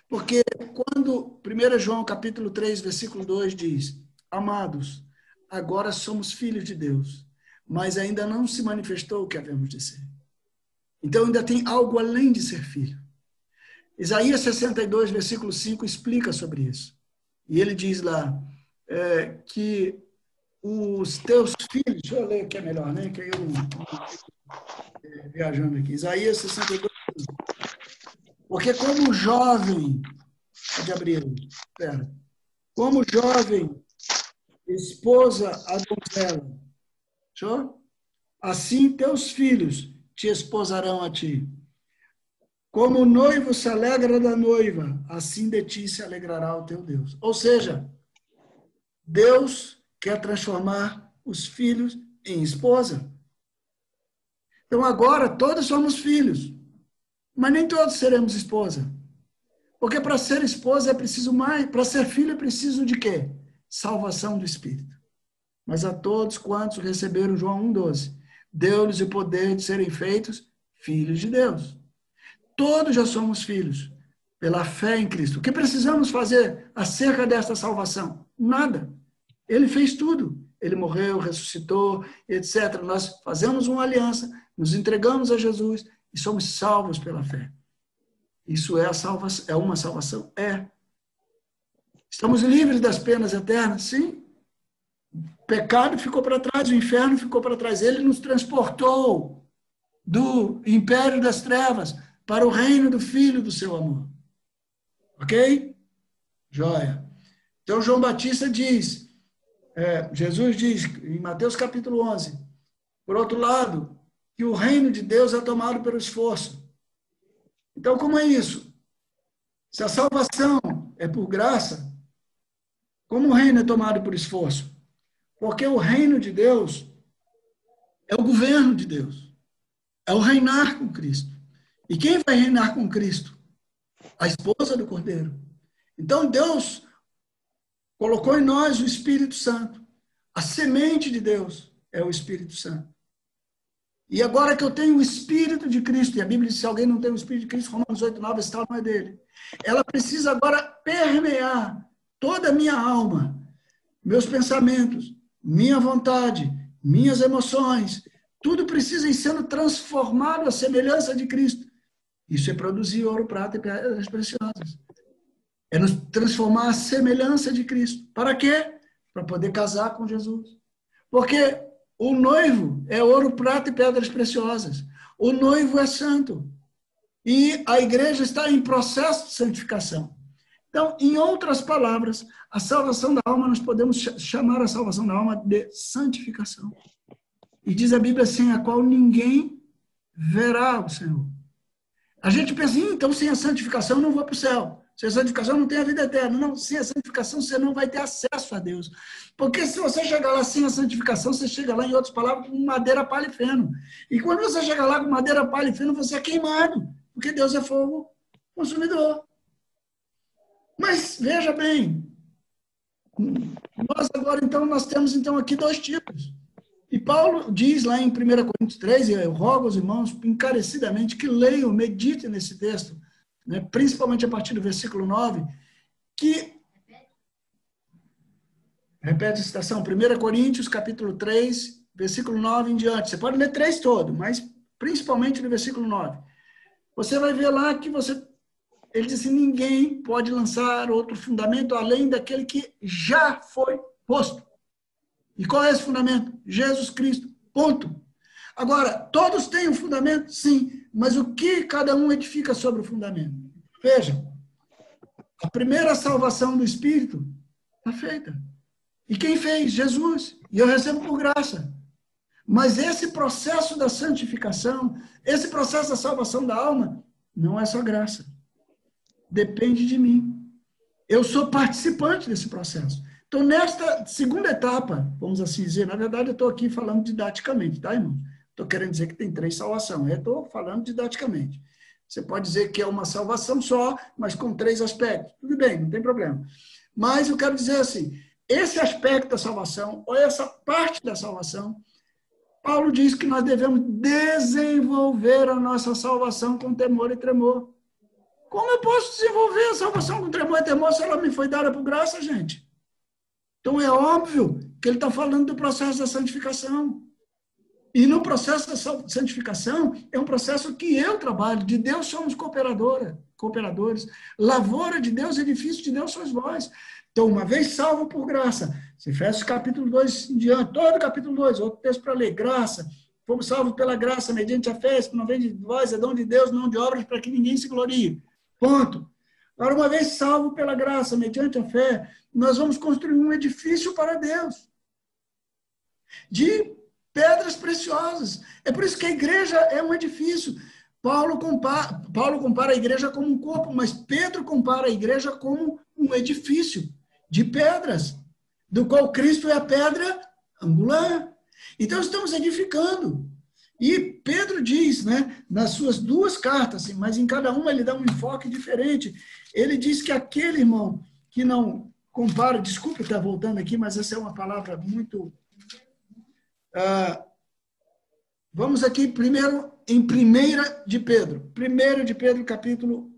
Porque quando 1 João capítulo 3, versículo 2 diz: Amados, agora somos filhos de Deus, mas ainda não se manifestou o que havemos de ser. Então ainda tem algo além de ser filho. Isaías 62, versículo 5, explica sobre isso. E ele diz lá é, que os teus filhos, deixa eu ler que é melhor, né? Que eu é, viajando aqui. Isaías 62, porque como jovem, pode abrir, espera, como jovem esposa a donzela, assim teus filhos te esposarão a ti. Como o noivo se alegra da noiva, assim de ti se alegrará o teu Deus. Ou seja, Deus quer transformar os filhos em esposa. Então agora todos somos filhos, mas nem todos seremos esposa. Porque para ser esposa é preciso mais, para ser filho é preciso de quê? Salvação do espírito. Mas a todos quantos receberam João 1:12, deu-lhes o poder de serem feitos filhos de Deus. Todos já somos filhos pela fé em Cristo. O que precisamos fazer acerca desta salvação? Nada. Ele fez tudo. Ele morreu, ressuscitou, etc. Nós fazemos uma aliança, nos entregamos a Jesus e somos salvos pela fé. Isso é, a salvação, é uma salvação? É. Estamos livres das penas eternas? Sim. O pecado ficou para trás, o inferno ficou para trás. Ele nos transportou do império das trevas para o reino do Filho do seu amor. Ok? Joia. Então, João Batista diz, é, Jesus diz em Mateus capítulo 11, por outro lado, que o reino de Deus é tomado pelo esforço. Então, como é isso? Se a salvação é por graça, como o reino é tomado por esforço? Porque o reino de Deus é o governo de Deus, é o reinar com Cristo. E quem vai reinar com Cristo? A esposa do Cordeiro. Então Deus colocou em nós o Espírito Santo. A semente de Deus é o Espírito Santo. E agora que eu tenho o Espírito de Cristo, e a Bíblia diz que se alguém não tem o Espírito de Cristo, Romanos 8, 9, esse tal não é dele. Ela precisa agora permear toda a minha alma, meus pensamentos, minha vontade, minhas emoções, tudo precisa ir sendo transformado à semelhança de Cristo. Isso é produzir ouro, prata e pedras preciosas. É nos transformar à semelhança de Cristo. Para quê? Para poder casar com Jesus. Porque o noivo é ouro, prata e pedras preciosas. O noivo é santo. E a igreja está em processo de santificação. Então, em outras palavras, a salvação da alma, nós podemos chamar a salvação da alma de santificação. E diz a Bíblia assim, a qual ninguém verá o Senhor. A gente pensa, então sem a santificação eu não vou para o céu. Sem a santificação não tem a vida eterna. Não, sem a santificação você não vai ter acesso a Deus. Porque se você chegar lá sem a santificação, você chega lá, em outras palavras, com madeira, palha e feno. E quando você chega lá com madeira, palha e feno, você é queimado. Porque Deus é fogo consumidor. Mas veja bem, nós agora então nós temos então aqui dois tipos. E Paulo diz lá em 1 Coríntios 3, e eu rogo aos irmãos encarecidamente que leiam, meditem nesse texto, né, principalmente a partir do versículo 9, que repete a citação, 1 Coríntios capítulo 3, versículo 9 em diante. Você pode ler três todo, mas principalmente no versículo 9. Você vai ver lá que você ele disse: ninguém pode lançar outro fundamento além daquele que já foi posto. E qual é esse fundamento? Jesus Cristo. Ponto. Agora, todos têm um fundamento? Sim. Mas o que cada um edifica sobre o fundamento? Veja, a primeira salvação do Espírito está feita. E quem fez? Jesus. E eu recebo por graça. Mas esse processo da santificação, esse processo da salvação da alma, não é só graça depende de mim. Eu sou participante desse processo. Então, nesta segunda etapa, vamos assim dizer, na verdade, eu estou aqui falando didaticamente, tá, irmão? Estou querendo dizer que tem três salvações. Estou falando didaticamente. Você pode dizer que é uma salvação só, mas com três aspectos. Tudo bem, não tem problema. Mas eu quero dizer assim: esse aspecto da salvação, ou essa parte da salvação, Paulo diz que nós devemos desenvolver a nossa salvação com temor e tremor. Como eu posso desenvolver a salvação com tremor e temor se ela me foi dada por graça, gente? Então é óbvio que ele está falando do processo da santificação. E no processo da santificação é um processo que eu trabalho. De Deus somos cooperadora, cooperadores. Lavoura de Deus, edifício de Deus sois vós. Então, uma vez salvo por graça, Efésios capítulo 2 em diante, todo capítulo 2, outro texto para ler, graça. Fomos salvos pela graça, mediante a fé, que não vem de vós, é dom de Deus, não de obras, para que ninguém se glorie. Ponto. Agora, uma vez salvo pela graça, mediante a fé, nós vamos construir um edifício para Deus. De pedras preciosas. É por isso que a igreja é um edifício. Paulo compara, Paulo compara a igreja como um corpo, mas Pedro compara a igreja como um edifício de pedras, do qual Cristo é a pedra angular. Então, estamos edificando. E Pedro diz, né, nas suas duas cartas, assim, mas em cada uma ele dá um enfoque diferente. Ele diz que aquele irmão que não compara, desculpe estar voltando aqui, mas essa é uma palavra muito. Uh, vamos aqui primeiro em primeira de Pedro. Primeiro de Pedro, capítulo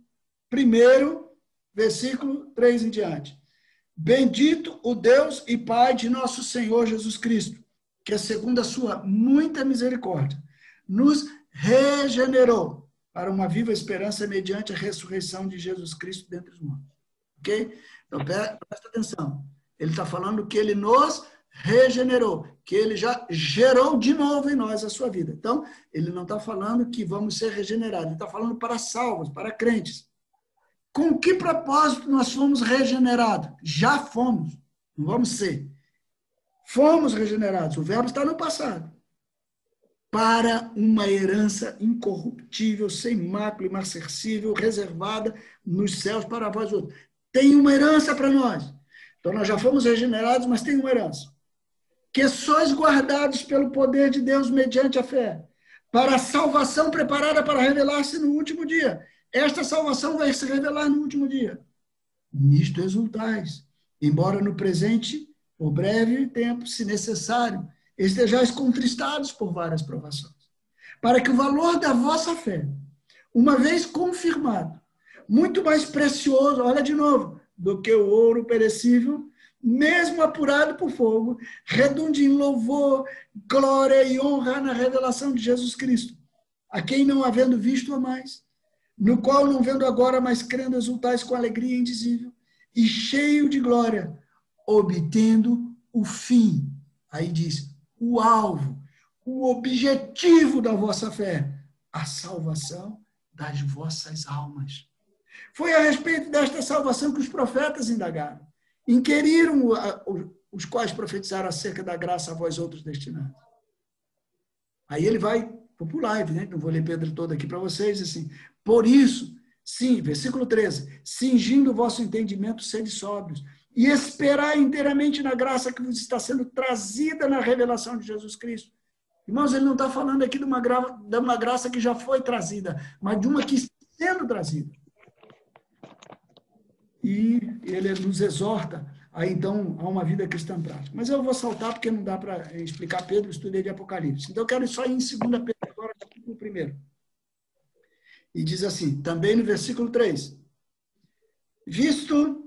1, versículo 3 em diante. Bendito o Deus e Pai de nosso Senhor Jesus Cristo, que é segundo a sua muita misericórdia nos regenerou para uma viva esperança mediante a ressurreição de Jesus Cristo dentre os mortos. Ok? Então, presta atenção. Ele está falando que ele nos regenerou, que ele já gerou de novo em nós a sua vida. Então, ele não está falando que vamos ser regenerados, ele está falando para salvos, para crentes. Com que propósito nós fomos regenerados? Já fomos, não vamos ser. Fomos regenerados. O verbo está no passado para uma herança incorruptível, sem mácula, imarcessível, reservada nos céus para vós outros. Tem uma herança para nós. Então nós já fomos regenerados, mas tem uma herança. Que sois guardados pelo poder de Deus mediante a fé, para a salvação preparada para revelar-se no último dia. Esta salvação vai se revelar no último dia. Nisto exultais, embora no presente, por breve tempo, se necessário, estejais contristados por várias provações, para que o valor da vossa fé, uma vez confirmado, muito mais precioso, olha de novo, do que o ouro perecível, mesmo apurado por fogo, redunde em louvor, glória e honra na revelação de Jesus Cristo, a quem não havendo visto a mais, no qual não vendo agora, mas crendo exultais com alegria indizível e cheio de glória, obtendo o fim. Aí diz, o alvo, o objetivo da vossa fé, a salvação das vossas almas. Foi a respeito desta salvação que os profetas indagaram, inquiriram os quais profetizaram acerca da graça a vós outros destinados. Aí ele vai popular, evidente, não vou ler Pedro todo aqui para vocês, assim, por isso, sim, versículo 13, cingindo o vosso entendimento, sede sóbrios, e esperar inteiramente na graça que vos está sendo trazida na revelação de Jesus Cristo. Irmãos, ele não está falando aqui de uma, gra... de uma graça que já foi trazida, mas de uma que está sendo trazida. E ele nos exorta a, então, a uma vida cristã prática. Mas eu vou saltar porque não dá para explicar Pedro, estudei de Apocalipse. Então eu quero só ir em 2 Pedro agora, capítulo 1. E diz assim, também no versículo 3. Visto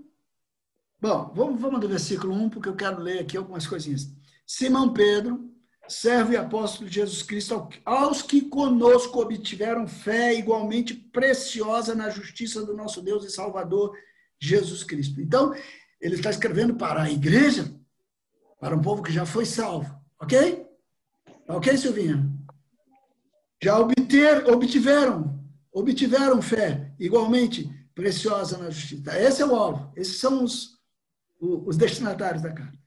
Bom, vamos, vamos do versículo 1, porque eu quero ler aqui algumas coisinhas. Simão Pedro, servo e apóstolo de Jesus Cristo, aos que conosco obtiveram fé igualmente preciosa na justiça do nosso Deus e Salvador Jesus Cristo. Então, ele está escrevendo para a igreja, para um povo que já foi salvo. Ok? Ok, Silvinha? Já obter, obtiveram, obtiveram fé igualmente preciosa na justiça. Esse é o alvo. Esses são os, os destinatários da carta.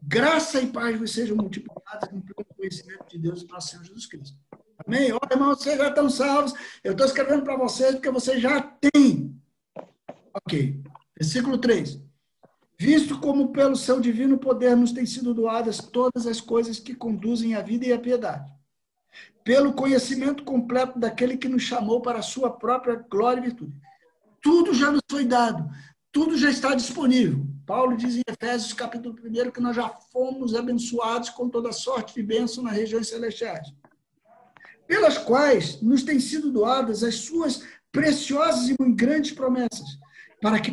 Graça e paz vos sejam multiplicadas no conhecimento de Deus e nosso Senhor Jesus Cristo. Amém? Olha, irmãos, vocês já estão salvos. Eu estou escrevendo para vocês porque vocês já têm. Ok. Versículo 3. Visto como pelo seu divino poder nos têm sido doadas todas as coisas que conduzem à vida e à piedade. Pelo conhecimento completo daquele que nos chamou para a sua própria glória e virtude. Tudo já nos foi dado. Tudo já está disponível. Paulo diz em Efésios capítulo 1 que nós já fomos abençoados com toda sorte de bênção nas regiões celestiais, pelas quais nos têm sido doadas as suas preciosas e muito grandes promessas, para que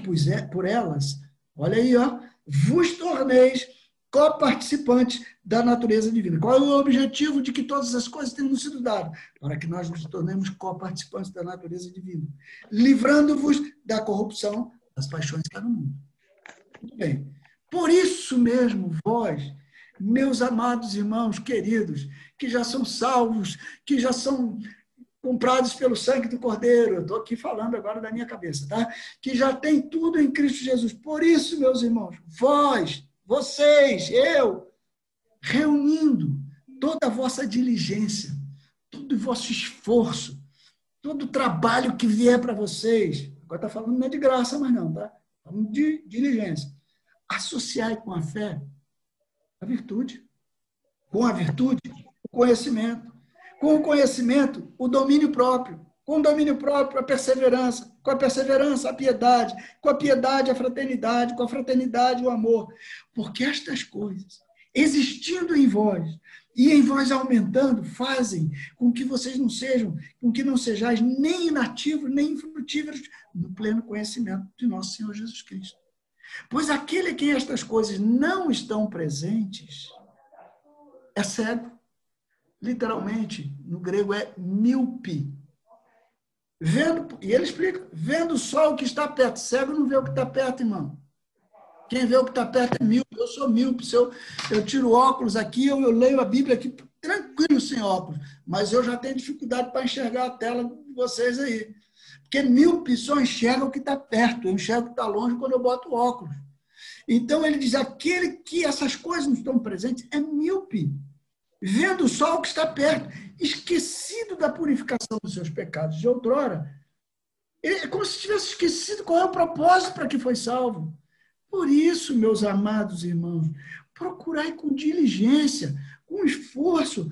por elas, olha aí, ó, vos torneis coparticipantes da natureza divina. Qual é o objetivo de que todas as coisas tenham sido dadas? Para que nós nos tornemos coparticipantes da natureza divina, livrando-vos da corrupção das paixões que há no mundo. Muito bem. Por isso mesmo, vós, meus amados irmãos queridos, que já são salvos, que já são comprados pelo sangue do Cordeiro, eu estou aqui falando agora da minha cabeça, tá? Que já tem tudo em Cristo Jesus. Por isso, meus irmãos, vós, vocês, eu, reunindo toda a vossa diligência, todo o vosso esforço, todo o trabalho que vier para vocês, Agora está falando não é de graça, mas não, tá? Falando de diligência. Associar com a fé a virtude. Com a virtude, o conhecimento. Com o conhecimento, o domínio próprio. Com o domínio próprio, a perseverança. Com a perseverança, a piedade. Com a piedade, a fraternidade. Com a fraternidade, o amor. Porque estas coisas, existindo em vós, e em vós aumentando, fazem com que vocês não sejam, com que não sejais nem inativos, nem infrutíferos no pleno conhecimento de nosso Senhor Jesus Cristo. Pois aquele que estas coisas não estão presentes é cego. Literalmente, no grego é míope. Vendo, e ele explica, vendo só o que está perto. Cego não vê o que está perto, irmão. Quem vê o que está perto é míope. Eu sou míope. Se eu, eu tiro óculos aqui, eu, eu leio a Bíblia aqui tranquilo sem óculos. Mas eu já tenho dificuldade para enxergar a tela de vocês aí. Porque míope só enxerga o que está perto. Eu enxergo o que está longe quando eu boto óculos. Então ele diz: aquele que essas coisas não estão presentes é míope. Vendo só o que está perto, esquecido da purificação dos seus pecados de outrora. É como se tivesse esquecido qual é o propósito para que foi salvo. Por isso, meus amados irmãos, procurai com diligência, com esforço,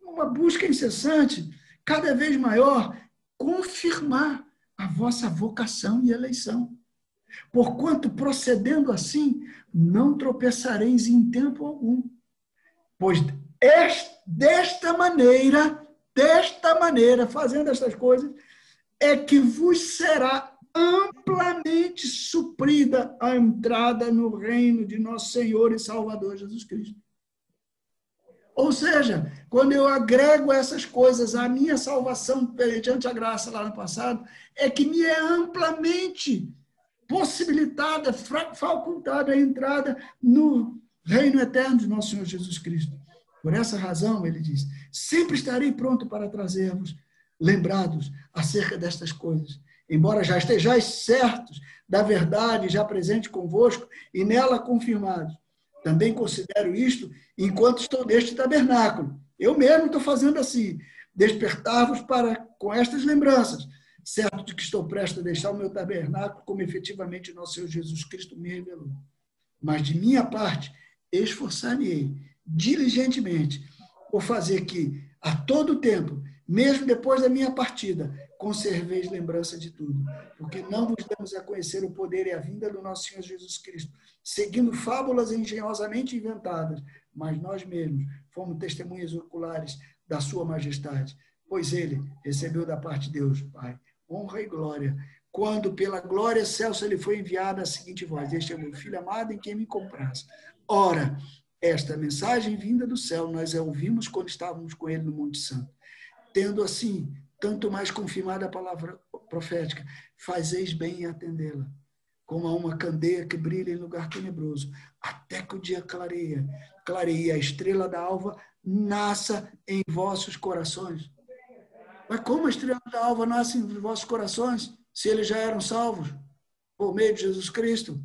uma busca incessante, cada vez maior, confirmar a vossa vocação e eleição. Porquanto, procedendo assim, não tropeçareis em tempo algum. Pois desta maneira, desta maneira, fazendo estas coisas, é que vos será amplamente suprida a entrada no reino de nosso Senhor e Salvador Jesus Cristo. Ou seja, quando eu agrego essas coisas à minha salvação perante a graça lá no passado, é que me é amplamente possibilitada, facultada a entrada no reino eterno de nosso Senhor Jesus Cristo. Por essa razão, ele diz: sempre estarei pronto para trazer-vos lembrados acerca destas coisas, embora já estejais certos da verdade já presente convosco e nela confirmados. Também considero isto enquanto estou neste tabernáculo. Eu mesmo estou fazendo assim, despertar-vos para com estas lembranças, certo de que estou prestes a deixar o meu tabernáculo, como efetivamente nosso Senhor Jesus Cristo me revelou. Mas de minha parte, esforçar-me-ei diligentemente por fazer que, a todo tempo, mesmo depois da minha partida, conserveis lembrança de tudo, porque não vos damos a conhecer o poder e a vinda do nosso Senhor Jesus Cristo, seguindo fábulas engenhosamente inventadas, mas nós mesmos fomos testemunhas oculares da sua majestade, pois ele recebeu da parte de Deus, Pai, honra e glória, quando pela glória celso ele foi enviado a seguinte voz: Este é meu filho amado em quem me compraz. Ora, esta mensagem vinda do céu nós a ouvimos quando estávamos com ele no Monte Santo. Tendo assim, tanto mais confirmada a palavra profética, fazeis bem em atendê-la, como a uma candeia que brilha em lugar tenebroso, até que o dia clareia, clareia a estrela da alva nasça em vossos corações. Mas como a estrela da alva nasce em vossos corações, se eles já eram salvos por meio de Jesus Cristo?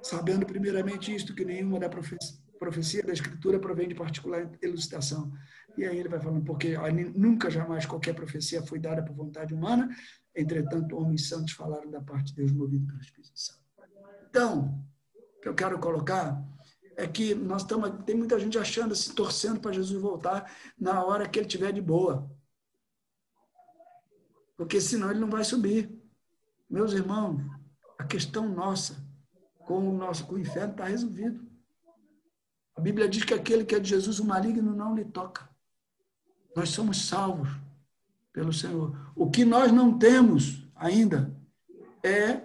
Sabendo primeiramente isto, que nenhuma da profecia profecia da Escritura provém de particular elucidação. E aí ele vai falando, porque nunca, jamais qualquer profecia foi dada por vontade humana, entretanto, homens santos falaram da parte de Deus movido pelo Espírito Santo. Então, o que eu quero colocar é que nós estamos, tem muita gente achando, se torcendo para Jesus voltar na hora que ele tiver de boa. Porque senão ele não vai subir. Meus irmãos, a questão nossa com o nosso com o inferno está resolvido. A Bíblia diz que aquele que é de Jesus, o maligno não lhe toca. Nós somos salvos pelo Senhor. O que nós não temos ainda é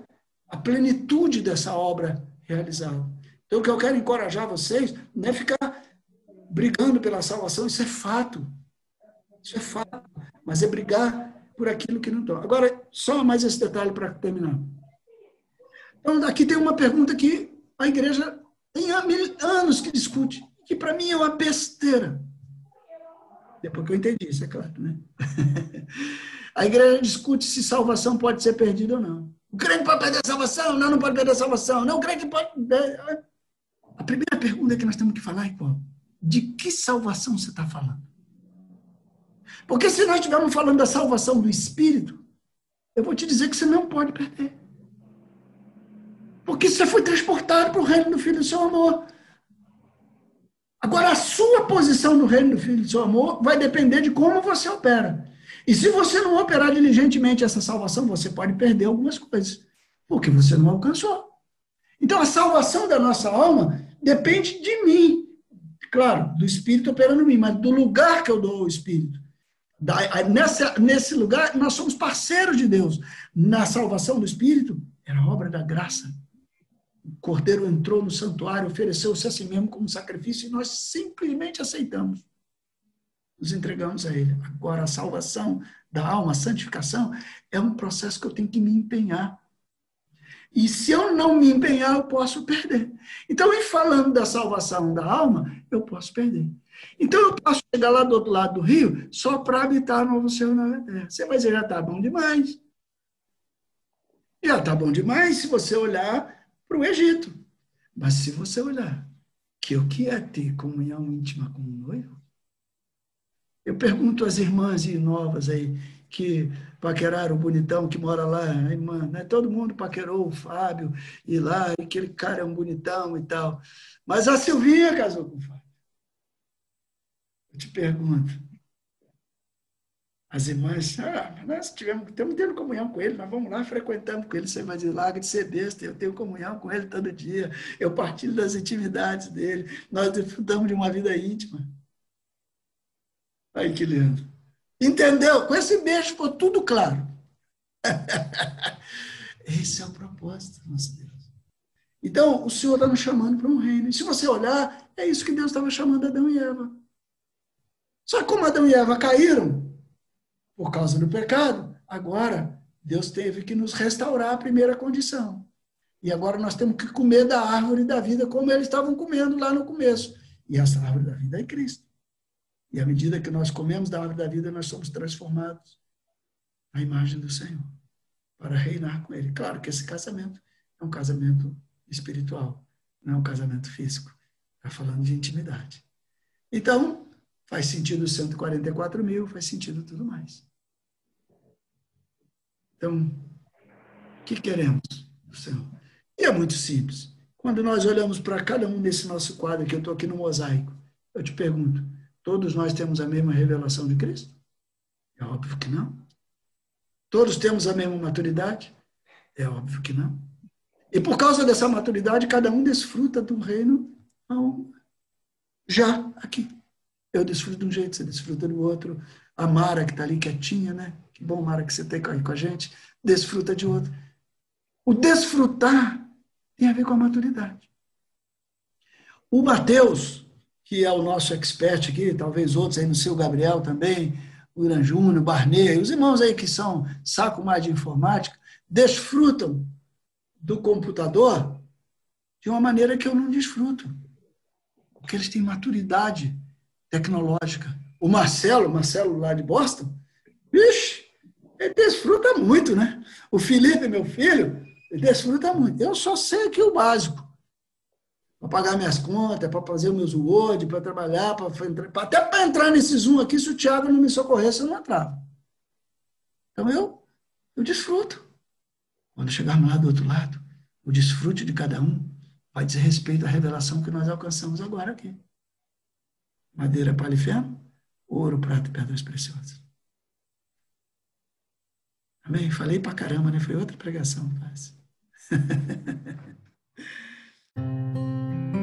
a plenitude dessa obra realizada. Então, o que eu quero encorajar vocês não é ficar brigando pela salvação, isso é fato. Isso é fato. Mas é brigar por aquilo que não toca. Agora, só mais esse detalhe para terminar. Então, aqui tem uma pergunta que a igreja tem anos que discute, que para mim é uma besteira. Depois que eu entendi, isso é claro, né? A igreja discute se salvação pode ser perdida ou não. O crente pode perder a salvação? Não, não pode perder a salvação. Não, o crente pode. A primeira pergunta que nós temos que falar é qual? De que salvação você está falando? Porque se nós estivermos falando da salvação do Espírito, eu vou te dizer que você não pode perder. Porque você foi transportado para o reino do Filho do seu amor. Agora, a sua posição no reino do Filho do seu amor vai depender de como você opera. E se você não operar diligentemente essa salvação, você pode perder algumas coisas, porque você não alcançou. Então, a salvação da nossa alma depende de mim. Claro, do Espírito operando em mim, mas do lugar que eu dou ao Espírito. nessa, nesse lugar, nós somos parceiros de Deus. Na salvação do Espírito, era obra da graça. O cordeiro entrou no santuário, ofereceu-se a si mesmo como sacrifício e nós simplesmente aceitamos. Nos entregamos a ele. Agora, a salvação da alma, a santificação, é um processo que eu tenho que me empenhar. E se eu não me empenhar, eu posso perder. Então, em falando da salvação da alma, eu posso perder. Então, eu posso chegar lá do outro lado do rio só para habitar novo céu na terra. Você vai dizer, já está bom demais. Já está bom demais se você olhar para o Egito. Mas se você olhar que o que é ter comunhão íntima com o noivo, eu pergunto às irmãs e novas aí que paqueraram o bonitão que mora lá, a irmã, né? todo mundo paquerou o Fábio e lá, e aquele cara é um bonitão e tal. Mas a Silvinha casou com o Fábio. Eu te pergunto, As irmãs, ah, nós tivemos, estamos tendo comunhão com ele, nós vamos lá, frequentamos com ele, você vai larga de ser besta, eu tenho comunhão com ele todo dia, eu partilho das intimidades dele, nós desfrutamos de uma vida íntima. Aí que lindo. Entendeu? Com esse beijo ficou tudo claro. Esse é o propósito nosso Deus. Então, o Senhor está nos chamando para um reino. E se você olhar, é isso que Deus estava chamando Adão e Eva. Só que como Adão e Eva caíram, por causa do pecado, agora Deus teve que nos restaurar a primeira condição. E agora nós temos que comer da árvore da vida como eles estavam comendo lá no começo. E essa árvore da vida é Cristo. E à medida que nós comemos da árvore da vida, nós somos transformados à imagem do Senhor, para reinar com Ele. Claro que esse casamento é um casamento espiritual, não é um casamento físico. Está falando de intimidade. Então, faz sentido 144 mil, faz sentido tudo mais. Então, o que queremos do Senhor? E é muito simples. Quando nós olhamos para cada um desse nosso quadro, que eu estou aqui no mosaico, eu te pergunto: todos nós temos a mesma revelação de Cristo? É óbvio que não. Todos temos a mesma maturidade? É óbvio que não. E por causa dessa maturidade, cada um desfruta do reino já aqui. Eu desfruto de um jeito, você desfruta do outro. A Mara, que está ali quietinha, né? Que bom, Mara, que você tem aí com a gente. Desfruta de outro. O desfrutar tem a ver com a maturidade. O Mateus, que é o nosso expert aqui, talvez outros aí no seu Gabriel também, o Irã Júnior, Barney, os irmãos aí que são saco mais de informática, desfrutam do computador de uma maneira que eu não desfruto. Porque eles têm maturidade tecnológica. O Marcelo, Marcelo lá de Boston, ele desfruta muito, né? O Felipe, meu filho, ele desfruta muito. Eu só sei aqui o básico. Para pagar minhas contas, para fazer meus Word, para trabalhar, para até para entrar nesse Zoom aqui, se o Thiago não me socorresse, eu não entrava. Então eu, eu desfruto. Quando chegarmos lá do outro lado, o desfrute de cada um vai dizer respeito à revelação que nós alcançamos agora aqui. Madeira, palha e ouro, prata e pedras preciosas. Amém? Falei pra caramba, né? Foi outra pregação, quase.